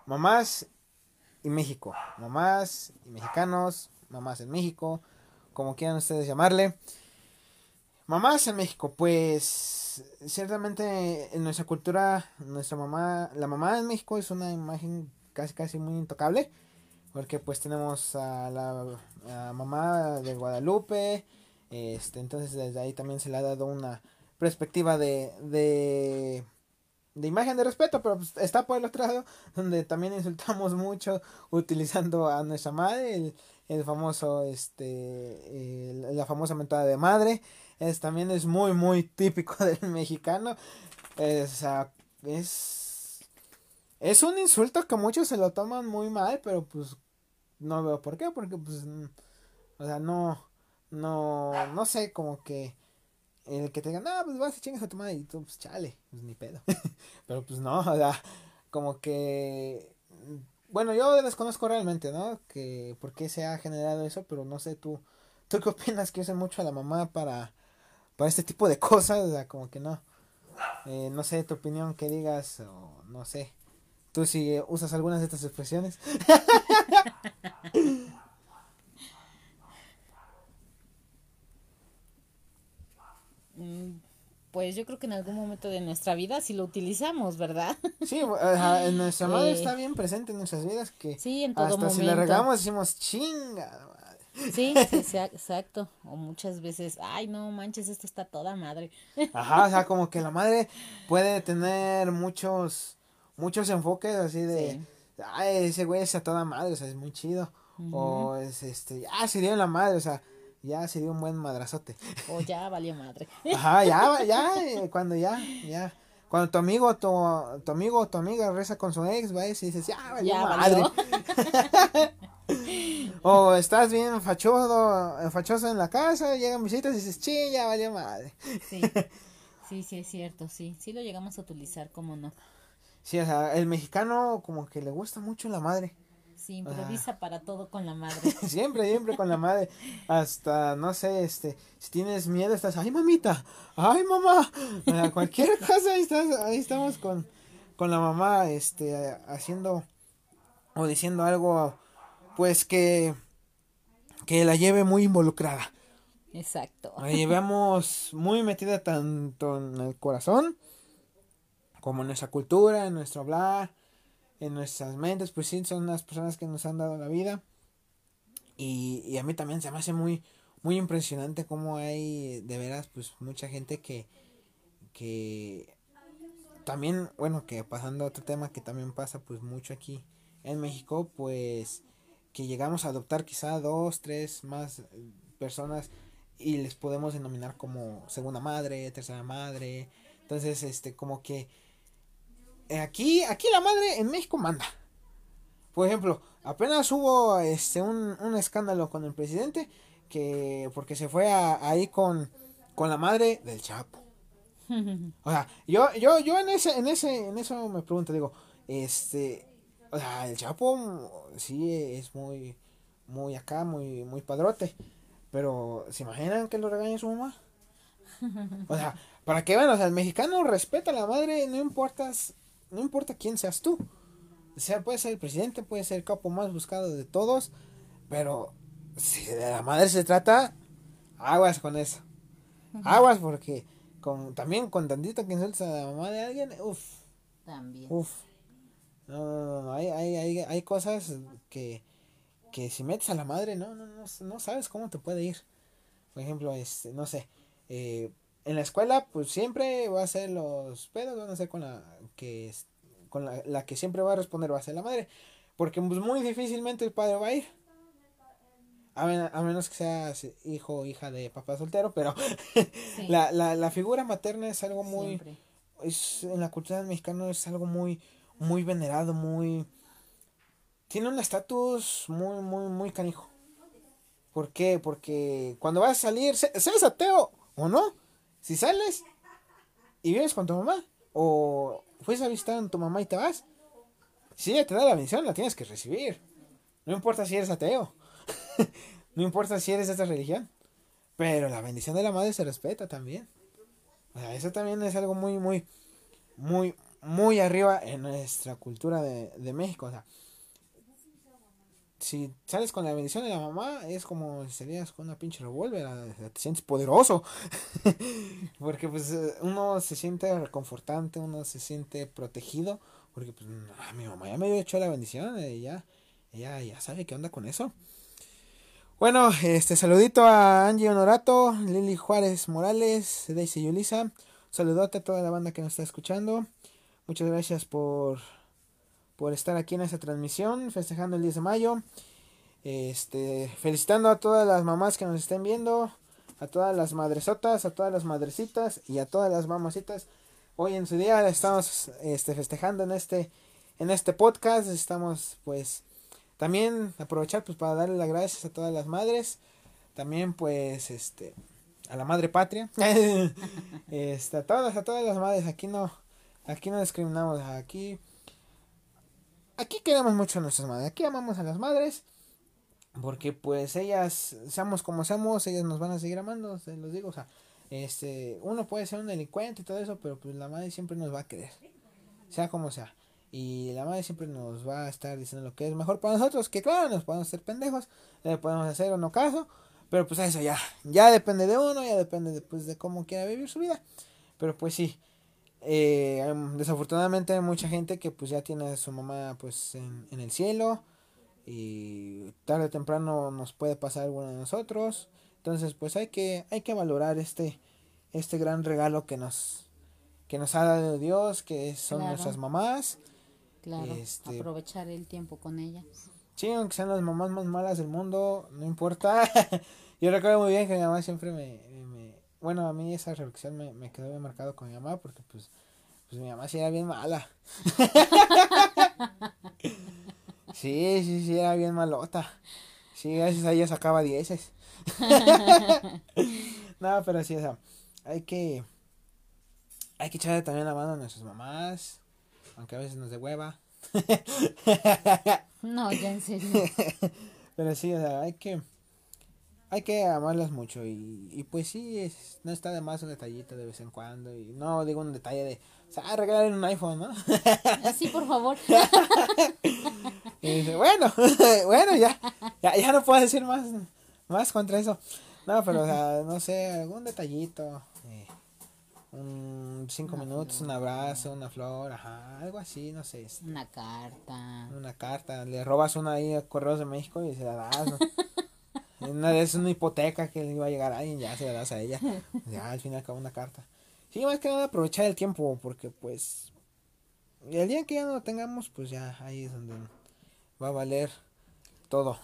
Mamás y México. Mamás y mexicanos, mamás en México, como quieran ustedes llamarle. Mamás en México, pues ciertamente en nuestra cultura, nuestra mamá, la mamá en México es una imagen casi casi muy intocable, porque pues tenemos a la mamá de Guadalupe, este, entonces desde ahí también se le ha dado una perspectiva de, de de imagen de respeto, pero pues, está por el otro lado, donde también insultamos mucho utilizando a nuestra madre, el, el famoso, este, la famosa mentada de madre, es, también es muy, muy típico del mexicano, es, es, es un insulto que muchos se lo toman muy mal, pero pues no veo por qué, porque pues, o sea, no, no, no sé, como que el que te digan, no, pues vas a chingas a tu madre y tú, pues chale, pues ni pedo. Pero pues no, o sea, como que. Bueno, yo desconozco realmente, ¿no? Que por qué se ha generado eso, pero no sé tú. ¿Tú qué opinas que usen mucho a la mamá para, para este tipo de cosas? O sea, como que no. Eh, no sé tu opinión que digas, o no sé. ¿Tú si usas algunas de estas expresiones? Mm, pues yo creo que en algún momento de nuestra vida sí lo utilizamos, ¿verdad? Sí, en nuestra madre eh, está bien presente en nuestras vidas que sí, en todo hasta si le regamos decimos chinga. Sí, sí, exacto. O muchas veces, ay, no manches, esto está toda madre. Ajá, o sea, como que la madre puede tener muchos, muchos enfoques así de, ay, ese güey está toda madre, o sea, es muy chido. O es este, ah, se dio la madre, o sea, ya se dio un buen madrazote. O ya valió madre. Ajá, ya, ya, eh, cuando ya, ya. Cuando tu amigo, tu, tu amigo o tu amiga reza con su ex, va y dices, ya valió madre. O estás bien fachoso, fachoso en la casa, llegan visitas y dices, sí, ya valió madre. Sí. Sí, sí, es cierto, sí. Sí lo llegamos a utilizar, ¿cómo no? Sí, o sea, el mexicano como que le gusta mucho la madre. Sí, improvisa para todo con la madre. siempre, siempre con la madre. Hasta, no sé, este, si tienes miedo, estás, ay mamita, ay mamá. cualquier cosa, ahí, estás, ahí estamos con, con la mamá, este, haciendo o diciendo algo, pues que, que la lleve muy involucrada. Exacto. La llevamos muy metida tanto en el corazón como en nuestra cultura, en nuestro hablar en nuestras mentes, pues sí, son las personas que nos han dado la vida. Y, y a mí también se me hace muy, muy impresionante cómo hay de veras, pues mucha gente que, que, también, bueno, que pasando a otro tema que también pasa pues mucho aquí en México, pues que llegamos a adoptar quizá dos, tres más eh, personas y les podemos denominar como segunda madre, tercera madre. Entonces, este, como que eh, aquí, aquí la madre en México manda. Por ejemplo, apenas hubo este un, un escándalo con el presidente que porque se fue ahí con, con la madre del Chapo. O sea, yo, yo, yo en ese, en ese, en eso me pregunto, digo, este, o sea, el Chapo sí es muy, muy acá, muy, muy padrote. Pero, ¿se imaginan que lo regañe su mamá? O sea, para que vean, o sea, el mexicano respeta a la madre, no importas, no importa quién seas tú. O sea, puede ser el presidente, puede ser el capo más buscado de todos, pero si de la madre se trata, aguas con eso. Aguas porque con, también con tantito que insultas a la mamá de alguien, uff. También. Uff. No, no, no, hay, hay, hay, hay cosas que, que si metes a la madre, no, no, no, no sabes cómo te puede ir. Por ejemplo, este, no sé, eh, en la escuela, pues siempre va a ser los pedos, van a ser con la que, con la, la que siempre va a responder va a ser la madre. Porque pues, muy difícilmente el padre va a ir. A, menos que seas hijo o hija de papá soltero, pero la, la, la, figura materna es algo muy... Es, en la cultura mexicana es algo muy, muy venerado, muy... Tiene un estatus muy, muy, muy canijo. ¿Por qué? Porque cuando vas a salir, seas ateo o no, si sales y vives con tu mamá, o fuiste a visitar a tu mamá y te vas, si ella te da la bendición, la tienes que recibir. No importa si eres ateo. no importa si eres de esta religión. Pero la bendición de la madre se respeta también. O sea, eso también es algo muy, muy, muy, muy arriba en nuestra cultura de, de México. O sea, si sales con la bendición de la mamá, es como si salías con una pinche revólver, te sientes poderoso. porque pues uno se siente reconfortante, uno se siente protegido. Porque pues mi mamá ya me había hecho la bendición, ella, ella ya sabe qué onda con eso. Bueno, este saludito a Angie Honorato, Lili Juárez Morales, Daisy Yulisa. Saludote a toda la banda que nos está escuchando. Muchas gracias por, por estar aquí en esta transmisión, festejando el 10 de mayo. Este, felicitando a todas las mamás que nos estén viendo, a todas las madresotas, a todas las madrecitas y a todas las mamacitas. Hoy en su día estamos este, festejando en este, en este podcast. Estamos pues también aprovechar pues para darle las gracias a todas las madres. También pues este a la madre patria. este, a todas, a todas las madres. Aquí no, aquí no discriminamos. Aquí, aquí queremos mucho a nuestras madres. Aquí amamos a las madres. Porque pues ellas, seamos como seamos, ellas nos van a seguir amando, se los digo, o sea, este, uno puede ser un delincuente y todo eso, pero pues la madre siempre nos va a querer, sea como sea. Y la madre siempre nos va a estar diciendo lo que es mejor para nosotros. Que claro, nos podemos hacer pendejos, le podemos hacer o no caso. Pero pues eso ya, ya depende de uno, ya depende de, pues, de cómo quiera vivir su vida. Pero pues sí, eh, desafortunadamente hay mucha gente que pues ya tiene a su mamá pues en, en el cielo. Y tarde o temprano nos puede pasar alguno de nosotros. Entonces pues hay que, hay que valorar este, este gran regalo que nos, que nos ha dado Dios, que son nuestras mamás. Claro, este, aprovechar el tiempo con ellas. Sí, aunque sean las mamás más malas del mundo, no importa. Yo recuerdo muy bien que mi mamá siempre me, me bueno, a mí esa reflexión me, me quedó bien marcado con mi mamá porque pues, pues mi mamá sí era bien mala. sí, sí, sí, era bien malota. Sí, gracias a ella sacaba dieces. no, pero sí, o sea, hay que, hay que echarle también la mano a nuestras mamás aunque a veces nos de hueva. no, ya en serio. Pero sí, o sea, hay que hay que amarlas mucho y, y pues sí, es, no está de más un detallito de vez en cuando y no digo un detalle de, o sea, regalar un iPhone, ¿no? Sí, por favor. y dice, bueno, bueno, ya, ya, ya no puedo decir más, más contra eso. No, pero o sea, no sé, algún detallito, eh, un cinco minutos, un abrazo, una flor, ajá, algo así, no sé. Este. Una carta. Una carta, le robas una ahí a Correos de México y se la das, ¿no? una vez una hipoteca que le iba a llegar a alguien, ya se la das a ella. Ya al final acaba una carta. Sí, más que nada aprovechar el tiempo, porque pues Y el día que ya no lo tengamos, pues ya ahí es donde va a valer todo.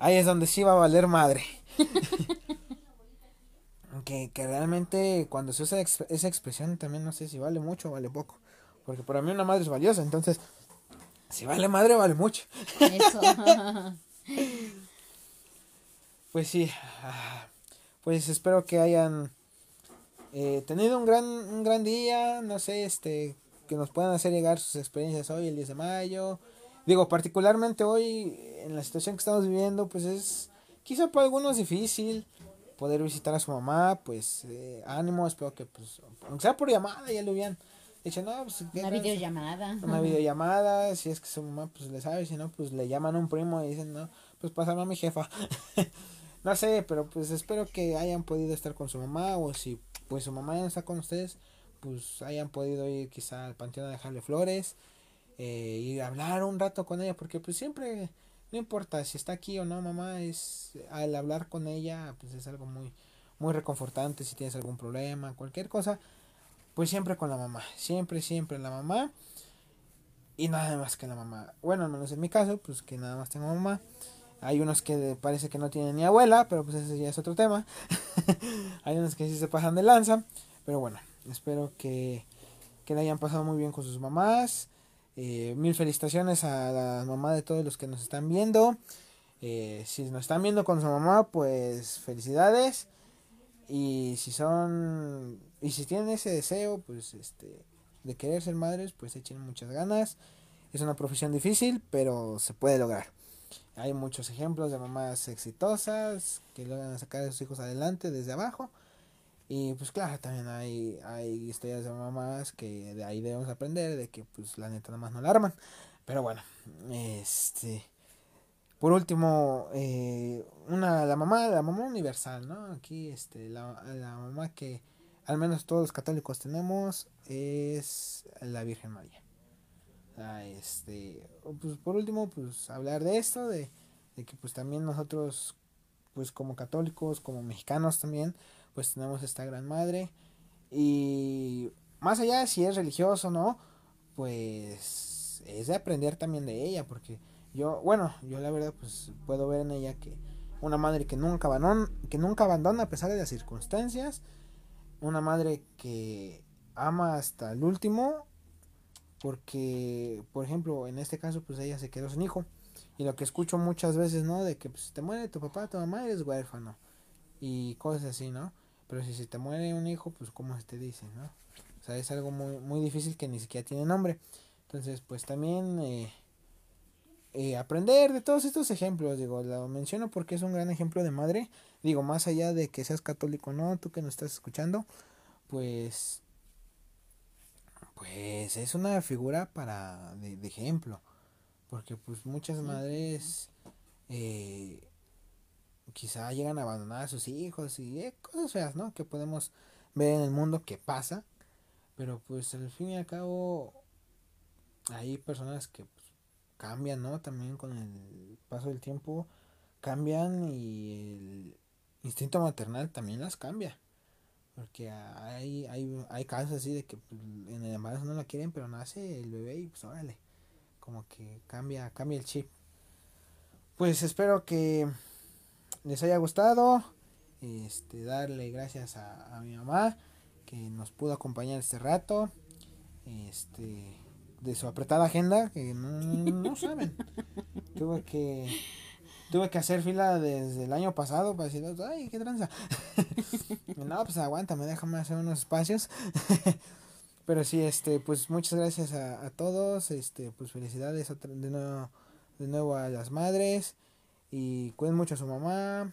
Ahí es donde sí va a valer madre. que, que realmente cuando se usa esa expresión también no sé si vale mucho o vale poco. Porque para mí una madre es valiosa, entonces si vale madre, vale mucho. Eso. pues sí. Ah, pues espero que hayan eh, tenido un gran, un gran día. No sé, este, que nos puedan hacer llegar sus experiencias hoy, el 10 de mayo. Digo, particularmente hoy, en la situación que estamos viviendo, pues es quizá para algunos difícil poder visitar a su mamá. Pues eh, ánimo, espero que, pues, aunque sea por llamada, ya lo hubieran Dice, no, pues. Una videollamada. Una videollamada, si es que su mamá, pues le sabe, si no, pues le llaman a un primo y dicen, no, pues pásame a mi jefa. no sé, pero pues espero que hayan podido estar con su mamá o si pues su mamá ya no está con ustedes, pues hayan podido ir quizá al panteón a dejarle flores eh, y hablar un rato con ella, porque pues siempre, no importa si está aquí o no, mamá, es al hablar con ella, pues es algo muy, muy reconfortante si tienes algún problema, cualquier cosa pues siempre con la mamá, siempre, siempre la mamá y nada más que la mamá. Bueno, al menos en mi caso, pues que nada más tengo mamá. Hay unos que parece que no tienen ni abuela, pero pues ese ya es otro tema. Hay unos que sí se pasan de lanza, pero bueno, espero que, que la hayan pasado muy bien con sus mamás. Eh, mil felicitaciones a la mamá de todos los que nos están viendo. Eh, si nos están viendo con su mamá, pues felicidades. Y si son y si tienen ese deseo, pues este de querer ser madres, pues echen muchas ganas. Es una profesión difícil, pero se puede lograr. Hay muchos ejemplos de mamás exitosas que logran sacar a sus hijos adelante desde abajo. Y pues claro, también hay, hay historias de mamás que de ahí debemos aprender, de que pues la neta nada más no la arman. Pero bueno, este por último, eh, una, la mamá, la mamá universal, ¿no? Aquí, este, la, la mamá que al menos todos los católicos tenemos es la Virgen María. Ah, este, pues por último, pues hablar de esto, de, de que pues también nosotros, pues como católicos, como mexicanos también, pues tenemos esta gran madre. Y más allá de si es religioso o no, pues es de aprender también de ella, porque yo, bueno, yo la verdad pues puedo ver en ella que una madre que nunca abandona, que nunca abandona a pesar de las circunstancias, una madre que ama hasta el último, porque, por ejemplo, en este caso pues ella se quedó sin hijo, y lo que escucho muchas veces, ¿no? De que pues, te muere tu papá, tu mamá, eres huérfano, y cosas así, ¿no? Pero si se te muere un hijo, pues como se te dice, ¿no? O sea, es algo muy, muy difícil que ni siquiera tiene nombre. Entonces, pues también... Eh, eh, aprender de todos estos ejemplos, digo, lo menciono porque es un gran ejemplo de madre, digo, más allá de que seas católico no, tú que nos estás escuchando, pues, pues es una figura para, de, ejemplo, porque pues muchas madres, eh, quizá llegan a abandonar a sus hijos y eh, cosas feas, ¿no? Que podemos ver en el mundo que pasa, pero pues al fin y al cabo hay personas que cambian, ¿no? También con el paso del tiempo cambian y el instinto maternal también las cambia. Porque hay, hay, hay casos así de que pues, en el embarazo no la quieren, pero nace el bebé y pues órale, como que cambia, cambia el chip. Pues espero que les haya gustado. Este, darle gracias a, a mi mamá que nos pudo acompañar este rato. Este, de su apretada agenda que no, saben. tuve que tuve que hacer fila desde el año pasado para decir, ay, qué tranza. no, pues aguántame, déjame hacer unos espacios. Pero sí, este, pues muchas gracias a, a todos, este, pues felicidades de nuevo, de nuevo a las madres y cuiden mucho a su mamá,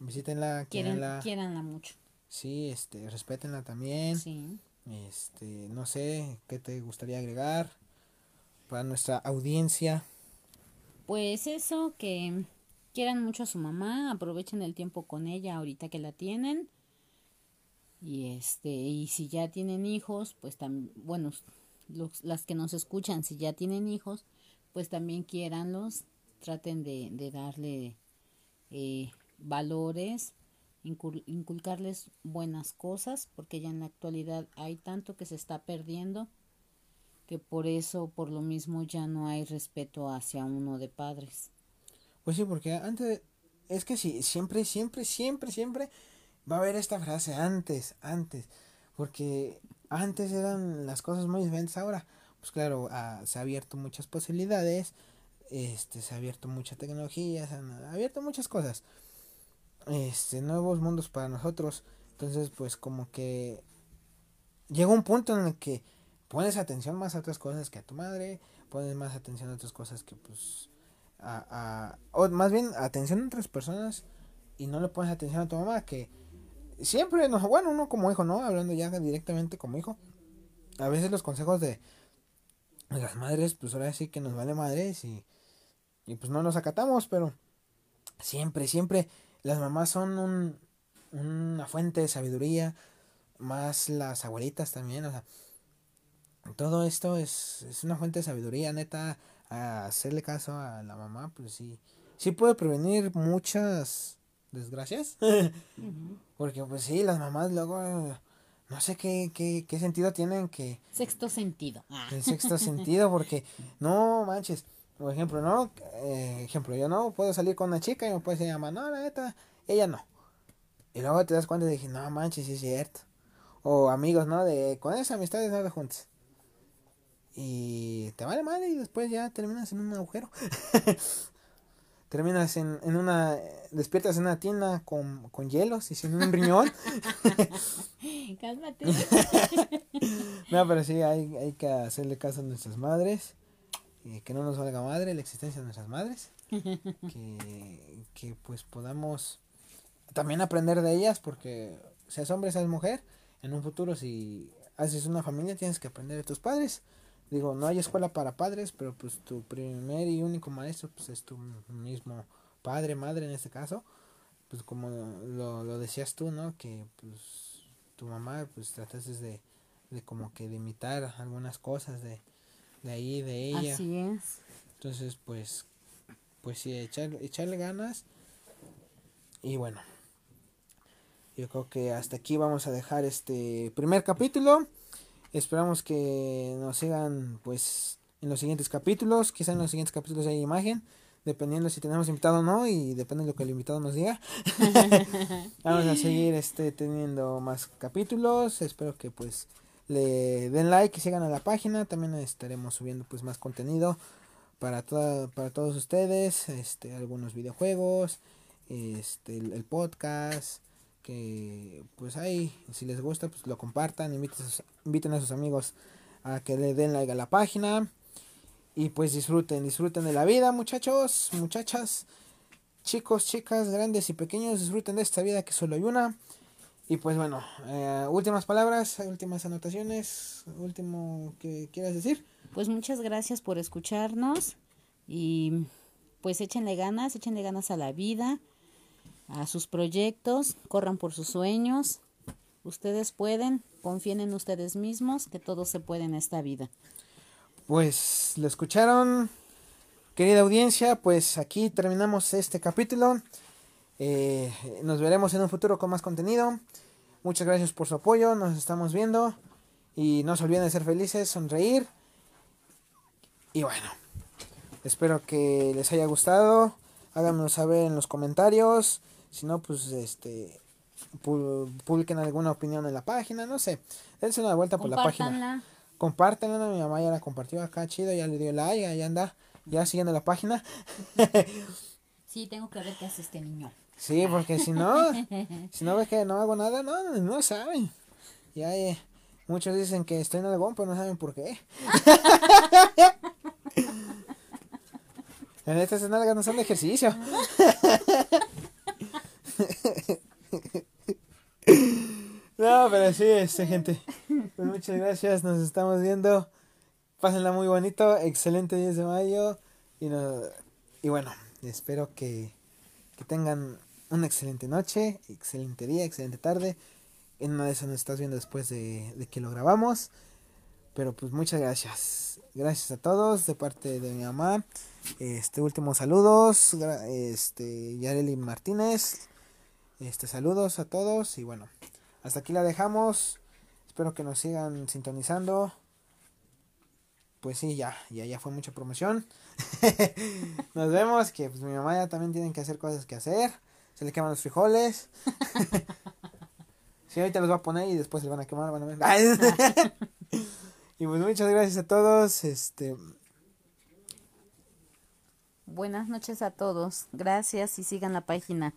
visítenla, quieranla. Quieranla mucho. Sí, este, respétenla también. Sí. Este, no sé, ¿qué te gustaría agregar para nuestra audiencia? Pues eso, que quieran mucho a su mamá, aprovechen el tiempo con ella ahorita que la tienen. Y este, y si ya tienen hijos, pues también, bueno, las que nos escuchan, si ya tienen hijos, pues también quiéranlos, traten de, de darle eh, valores inculcarles buenas cosas, porque ya en la actualidad hay tanto que se está perdiendo que por eso, por lo mismo, ya no hay respeto hacia uno de padres. Pues sí, porque antes, es que sí, siempre, siempre, siempre, siempre va a haber esta frase antes, antes, porque antes eran las cosas muy diferentes ahora. Pues claro, ah, se ha abierto muchas posibilidades, este, se ha abierto mucha tecnología, se han abierto muchas cosas, este, nuevos mundos para nosotros. Entonces, pues como que llega un punto en el que pones atención más a otras cosas que a tu madre, pones más atención a otras cosas que pues a, a o más bien atención a otras personas y no le pones atención a tu mamá que siempre no bueno uno como hijo no hablando ya directamente como hijo a veces los consejos de, las madres pues ahora sí que nos vale madres y, y pues no nos acatamos pero siempre siempre las mamás son un, una fuente de sabiduría más las abuelitas también o sea todo esto es, es una fuente de sabiduría, neta, a hacerle caso a la mamá, pues sí, sí puede prevenir muchas desgracias. Porque pues sí, las mamás luego, no sé qué, qué, qué sentido tienen que... Sexto sentido. Ah. El sexto sentido, porque no manches, por ejemplo, ¿no? Eh, ejemplo, yo no puedo salir con una chica y me puede decir, mamá, no, la neta, ella no. Y luego te das cuenta y dije, no manches, sí es cierto. O amigos, ¿no? De con esas amistades no te juntes y te vale madre y después ya terminas en un agujero. terminas en, en una, despiertas en una tienda con, con hielos y sin un riñón. Cálmate. no, pero sí, hay, hay que hacerle caso a nuestras madres. Y que no nos valga madre la existencia de nuestras madres. que, que pues podamos también aprender de ellas porque seas hombre, seas mujer, en un futuro si haces una familia tienes que aprender de tus padres digo, no hay escuela para padres, pero pues tu primer y único maestro pues es tu mismo padre, madre en este caso, pues como lo, lo decías tú, ¿no? Que pues tu mamá pues trataste de, de como que de imitar algunas cosas de, de ahí, de ella. Así es. Entonces pues, pues sí, echar, echarle ganas y bueno. Yo creo que hasta aquí vamos a dejar este primer capítulo. Esperamos que nos sigan pues en los siguientes capítulos. Quizá en los siguientes capítulos hay imagen. Dependiendo si tenemos invitado o no. Y depende de lo que el invitado nos diga. Vamos a seguir este teniendo más capítulos. Espero que pues le den like y sigan a la página. También estaremos subiendo pues más contenido para toda, para todos ustedes. Este, algunos videojuegos. Este, el podcast que pues ahí si les gusta pues lo compartan inviten a sus, inviten a sus amigos a que le den like a la página y pues disfruten disfruten de la vida muchachos muchachas chicos chicas grandes y pequeños disfruten de esta vida que solo hay una. Y pues bueno eh, últimas palabras últimas anotaciones último que quieras decir. Pues muchas gracias por escucharnos y pues échenle ganas échenle ganas a la vida a sus proyectos, corran por sus sueños. Ustedes pueden, confíen en ustedes mismos, que todo se puede en esta vida. Pues lo escucharon, querida audiencia, pues aquí terminamos este capítulo. Eh, nos veremos en un futuro con más contenido. Muchas gracias por su apoyo, nos estamos viendo. Y no se olviden de ser felices, sonreír. Y bueno, espero que les haya gustado. Háganmelo saber en los comentarios. Si no, pues este publiquen alguna opinión en la página, no sé. Dense una vuelta por la página. Compártanla, mi mamá ya la compartió acá, chido, ya le dio like, ya anda, ya siguiendo la página. sí, tengo que ver qué hace este niño. Sí, porque si no, si no ves que no hago nada, no, no saben. Ya, eh, muchos dicen que estoy en algún, pero no saben por qué. en estas nalgas no son de ejercicio. No, pero sí, este, gente. Pues muchas gracias, nos estamos viendo. Pásenla muy bonito, excelente 10 de mayo. Y, no, y bueno, espero que, que tengan una excelente noche, excelente día, excelente tarde. En una de esas nos estás viendo después de, de que lo grabamos. Pero pues muchas gracias. Gracias a todos de parte de mi mamá. Este último saludos. Este Yareli Martínez. Este, saludos a todos y bueno, hasta aquí la dejamos. Espero que nos sigan sintonizando. pues sí, ya, ya, ya fue mucha promoción. Nos vemos, que pues mi mamá ya también tiene que hacer cosas que hacer. Se le queman los frijoles. sí, ahorita los va a poner y después se van a quemar, van a ver. y pues muchas gracias a todos. Este. Buenas noches a todos. Gracias y sigan la página.